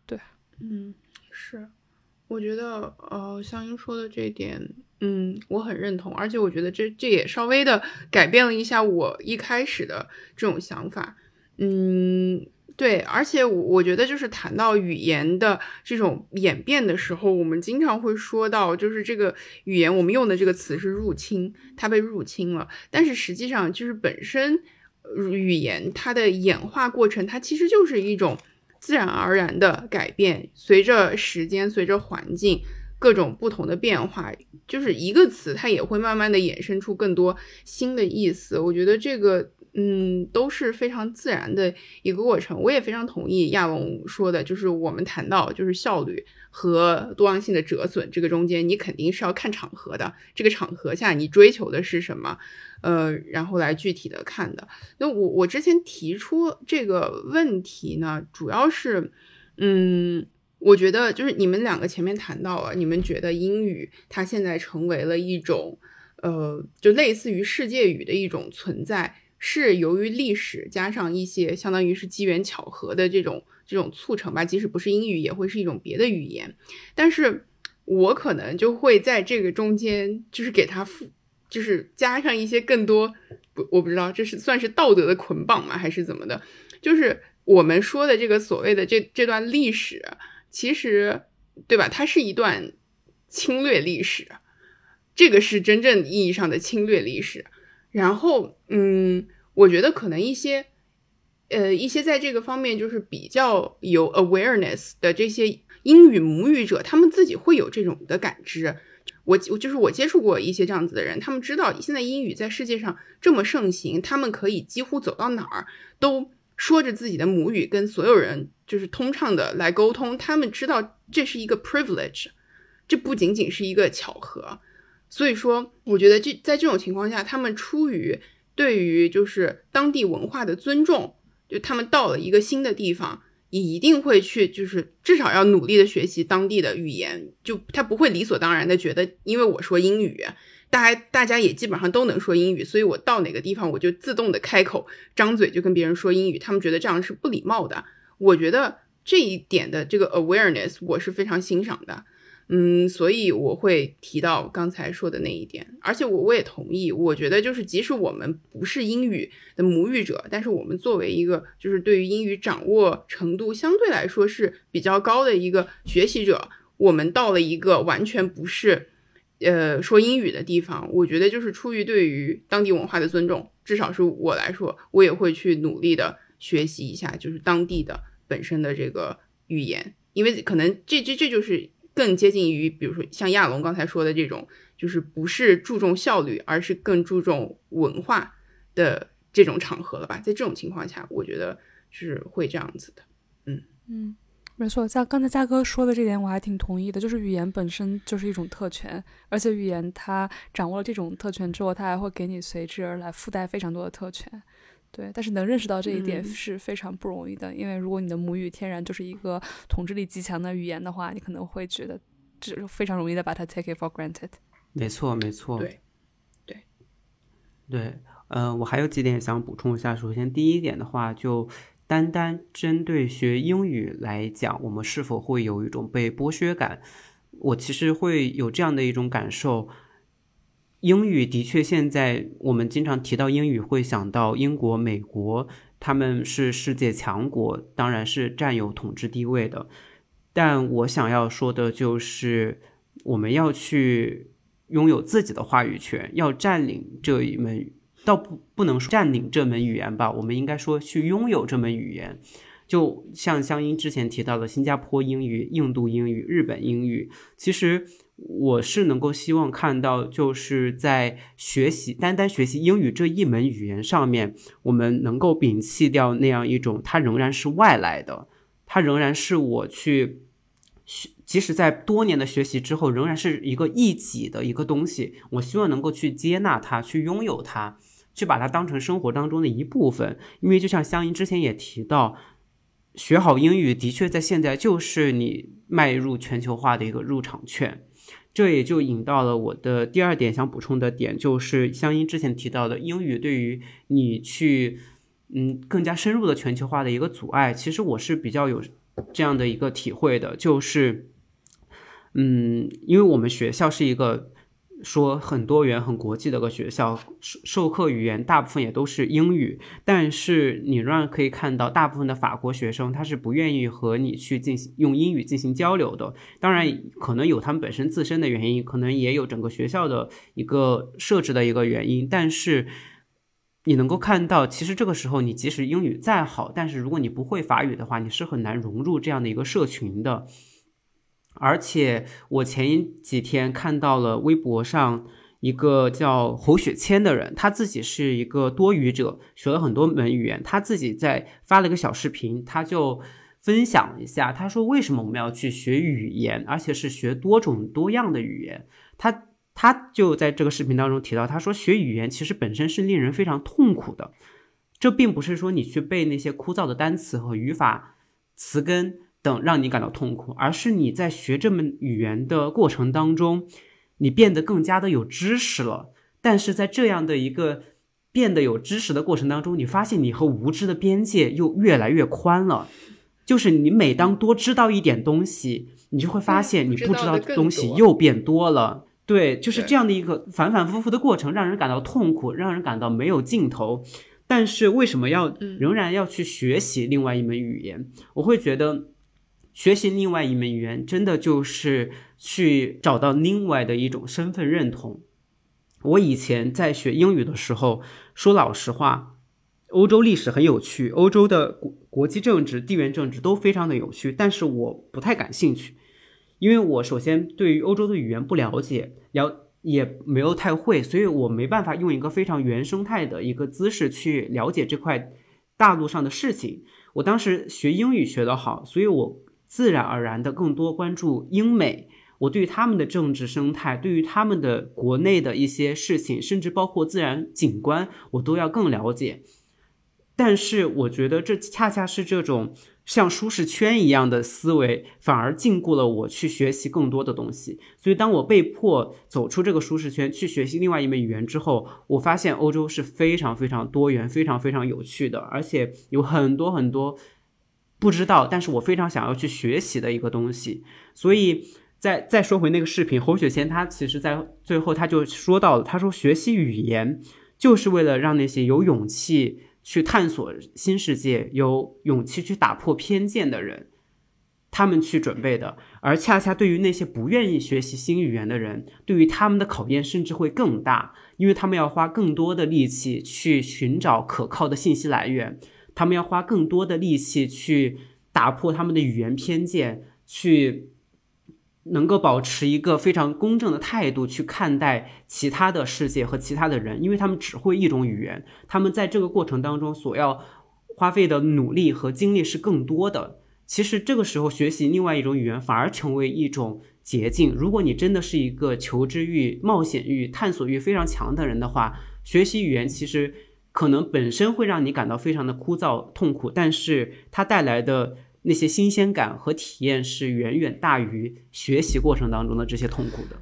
对，嗯，是，我觉得，呃，香英说的这一点。嗯，我很认同，而且我觉得这这也稍微的改变了一下我一开始的这种想法。嗯，对，而且我我觉得就是谈到语言的这种演变的时候，我们经常会说到，就是这个语言我们用的这个词是入侵，它被入侵了。但是实际上就是本身语言它的演化过程，它其实就是一种自然而然的改变，随着时间，随着环境。各种不同的变化，就是一个词，它也会慢慢的衍生出更多新的意思。我觉得这个，嗯，都是非常自然的一个过程。我也非常同意亚龙说的，就是我们谈到就是效率和多样性的折损，这个中间你肯定是要看场合的。这个场合下你追求的是什么，呃，然后来具体的看的。那我我之前提出这个问题呢，主要是，嗯。我觉得就是你们两个前面谈到了，你们觉得英语它现在成为了一种，呃，就类似于世界语的一种存在，是由于历史加上一些相当于是机缘巧合的这种这种促成吧。即使不是英语，也会是一种别的语言。但是我可能就会在这个中间，就是给它附，就是加上一些更多，不，我不知道这是算是道德的捆绑吗，还是怎么的？就是我们说的这个所谓的这这段历史。其实，对吧？它是一段侵略历史，这个是真正意义上的侵略历史。然后，嗯，我觉得可能一些，呃，一些在这个方面就是比较有 awareness 的这些英语母语者，他们自己会有这种的感知。我就是我接触过一些这样子的人，他们知道现在英语在世界上这么盛行，他们可以几乎走到哪儿都。说着自己的母语跟所有人就是通畅的来沟通，他们知道这是一个 privilege，这不仅仅是一个巧合。所以说，我觉得这在这种情况下，他们出于对于就是当地文化的尊重，就他们到了一个新的地方，也一定会去就是至少要努力的学习当地的语言，就他不会理所当然的觉得因为我说英语。大家大家也基本上都能说英语，所以我到哪个地方我就自动的开口张嘴就跟别人说英语，他们觉得这样是不礼貌的。我觉得这一点的这个 awareness 我是非常欣赏的。嗯，所以我会提到刚才说的那一点，而且我我也同意，我觉得就是即使我们不是英语的母语者，但是我们作为一个就是对于英语掌握程度相对来说是比较高的一个学习者，我们到了一个完全不是呃说英语的地方，我觉得就是出于对于当地文化的尊重，至少是我来说，我也会去努力的学习一下，就是当地的本身的这个语言，因为可能这这这就是。更接近于，比如说像亚龙刚才说的这种，就是不是注重效率，而是更注重文化的这种场合了吧？在这种情况下，我觉得是会这样子的。嗯嗯，没错，像刚才嘉哥说的这点，我还挺同意的。就是语言本身就是一种特权，而且语言它掌握了这种特权之后，它还会给你随之而来附带非常多的特权。对，但是能认识到这一点是非常不容易的，因为如果你的母语天然就是一个统治力极强的语言的话，你可能会觉得这非常容易的把它 take it for granted。没错，没错。对，对，对，呃，我还有几点想补充一下。首先，第一点的话，就单单针对学英语来讲，我们是否会有一种被剥削感？我其实会有这样的一种感受。英语的确，现在我们经常提到英语，会想到英国、美国，他们是世界强国，当然是占有统治地位的。但我想要说的就是，我们要去拥有自己的话语权，要占领这一门，倒不不能说占领这门语言吧，我们应该说去拥有这门语言。就像香音之前提到的新加坡英语、印度英语、日本英语，其实。我是能够希望看到，就是在学习单单学习英语这一门语言上面，我们能够摒弃掉那样一种它仍然是外来的，它仍然是我去学，即使在多年的学习之后，仍然是一个异己的一个东西。我希望能够去接纳它，去拥有它，去把它当成生活当中的一部分。因为就像香音之前也提到，学好英语的确在现在就是你迈入全球化的一个入场券。这也就引到了我的第二点想补充的点，就是香音之前提到的英语对于你去，嗯，更加深入的全球化的一个阻碍。其实我是比较有这样的一个体会的，就是，嗯，因为我们学校是一个。说很多元、很国际的个学校，授授课语言大部分也都是英语，但是你仍然可以看到，大部分的法国学生他是不愿意和你去进行用英语进行交流的。当然，可能有他们本身自身的原因，可能也有整个学校的一个设置的一个原因。但是你能够看到，其实这个时候你即使英语再好，但是如果你不会法语的话，你是很难融入这样的一个社群的。而且我前几天看到了微博上一个叫侯雪谦的人，他自己是一个多语者，学了很多门语言。他自己在发了一个小视频，他就分享一下，他说为什么我们要去学语言，而且是学多种多样的语言。他他就在这个视频当中提到，他说学语言其实本身是令人非常痛苦的，这并不是说你去背那些枯燥的单词和语法词根。等让你感到痛苦，而是你在学这门语言的过程当中，你变得更加的有知识了。但是在这样的一个变得有知识的过程当中，你发现你和无知的边界又越来越宽了。就是你每当多知道一点东西，你就会发现你不知道的东西又变多了。对，就是这样的一个反反复复的过程，让人感到痛苦，让人感到没有尽头。但是为什么要仍然要去学习另外一门语言？我会觉得。学习另外一门语言，真的就是去找到另外的一种身份认同。我以前在学英语的时候，说老实话，欧洲历史很有趣，欧洲的国国际政治、地缘政治都非常的有趣，但是我不太感兴趣，因为我首先对于欧洲的语言不了解，了也没有太会，所以我没办法用一个非常原生态的一个姿势去了解这块大陆上的事情。我当时学英语学得好，所以我。自然而然的更多关注英美，我对于他们的政治生态，对于他们的国内的一些事情，甚至包括自然景观，我都要更了解。但是我觉得这恰恰是这种像舒适圈一样的思维，反而禁锢了我去学习更多的东西。所以当我被迫走出这个舒适圈，去学习另外一门语言之后，我发现欧洲是非常非常多元、非常非常有趣的，而且有很多很多。不知道，但是我非常想要去学习的一个东西。所以再再说回那个视频，侯雪仙她其实在最后她就说到了，她说学习语言就是为了让那些有勇气去探索新世界、有勇气去打破偏见的人。他们去准备的，而恰恰对于那些不愿意学习新语言的人，对于他们的考验甚至会更大，因为他们要花更多的力气去寻找可靠的信息来源，他们要花更多的力气去打破他们的语言偏见，去能够保持一个非常公正的态度去看待其他的世界和其他的人，因为他们只会一种语言，他们在这个过程当中所要花费的努力和精力是更多的。其实这个时候学习另外一种语言反而成为一种捷径。如果你真的是一个求知欲、冒险欲、探索欲非常强的人的话，学习语言其实可能本身会让你感到非常的枯燥痛苦，但是它带来的那些新鲜感和体验是远远大于学习过程当中的这些痛苦的。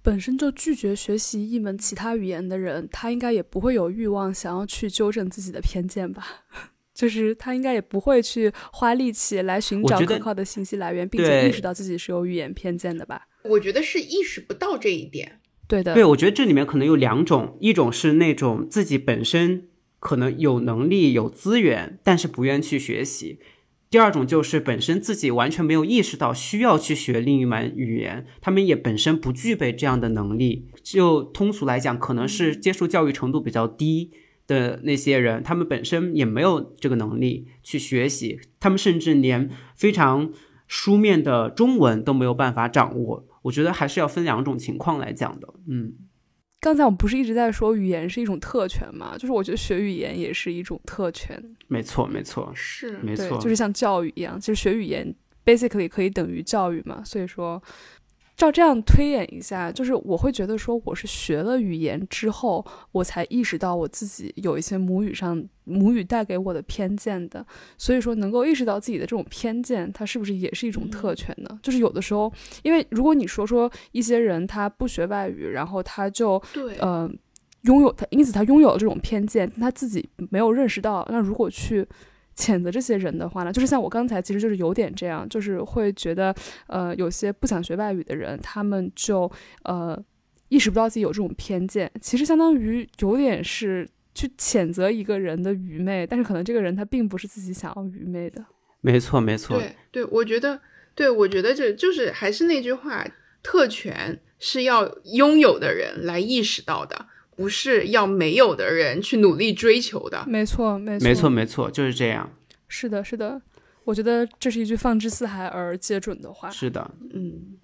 本身就拒绝学习一门其他语言的人，他应该也不会有欲望想要去纠正自己的偏见吧。(laughs) 就是他应该也不会去花力气来寻找可靠的信息来源，并且意识到自己是有语言偏见的吧？我觉得是意识不到这一点。对的，对，我觉得这里面可能有两种，一种是那种自己本身可能有能力、有资源，但是不愿去学习；第二种就是本身自己完全没有意识到需要去学另一门语言，他们也本身不具备这样的能力。就通俗来讲，可能是接受教育程度比较低。的那些人，他们本身也没有这个能力去学习，他们甚至连非常书面的中文都没有办法掌握。我觉得还是要分两种情况来讲的。嗯，刚才我们不是一直在说语言是一种特权嘛？就是我觉得学语言也是一种特权。没错，没错，是没错，就是像教育一样，其实学语言 basically 可以等于教育嘛。所以说。照这样推演一下，就是我会觉得说，我是学了语言之后，我才意识到我自己有一些母语上母语带给我的偏见的。所以说，能够意识到自己的这种偏见，它是不是也是一种特权呢？就是有的时候，因为如果你说说一些人他不学外语，然后他就对呃拥有他，因此他拥有了这种偏见，他自己没有认识到。那如果去谴责这些人的话呢，就是像我刚才，其实就是有点这样，就是会觉得，呃，有些不想学外语的人，他们就呃意识不到自己有这种偏见，其实相当于有点是去谴责一个人的愚昧，但是可能这个人他并不是自己想要愚昧的。没错，没错。对，对，我觉得，对，我觉得这就是还是那句话，特权是要拥有的人来意识到的。不是要没有的人去努力追求的，没错，没错，没错，没错，就是这样。是的，是的，我觉得这是一句放之四海而皆准的话。是的，嗯。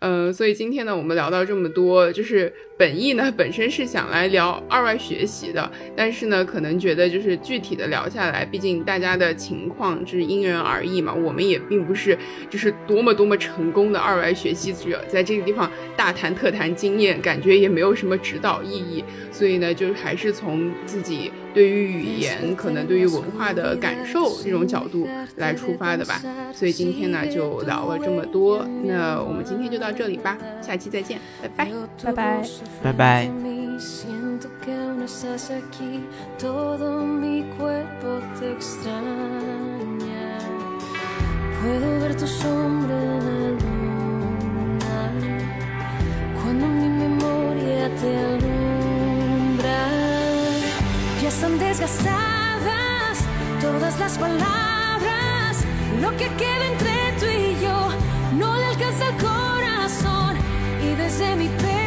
呃，所以今天呢，我们聊到这么多，就是本意呢本身是想来聊二外学习的，但是呢，可能觉得就是具体的聊下来，毕竟大家的情况是因人而异嘛，我们也并不是就是多么多么成功的二外学习者，在这个地方大谈特谈经验，感觉也没有什么指导意义，所以呢，就是还是从自己对于语言，可能对于文化的感受这种角度来出发的吧。所以今天呢，就聊了这么多，那我们今天就到。这里吧，下期再见，拜拜，拜拜，拜拜。Puedo ver tu sombra en la luna cuando mi memoria te alumbra. Ya están desgastadas todas las palabras, lo que queda entre tú y yo no le alcanza el corazón. desde mi pecho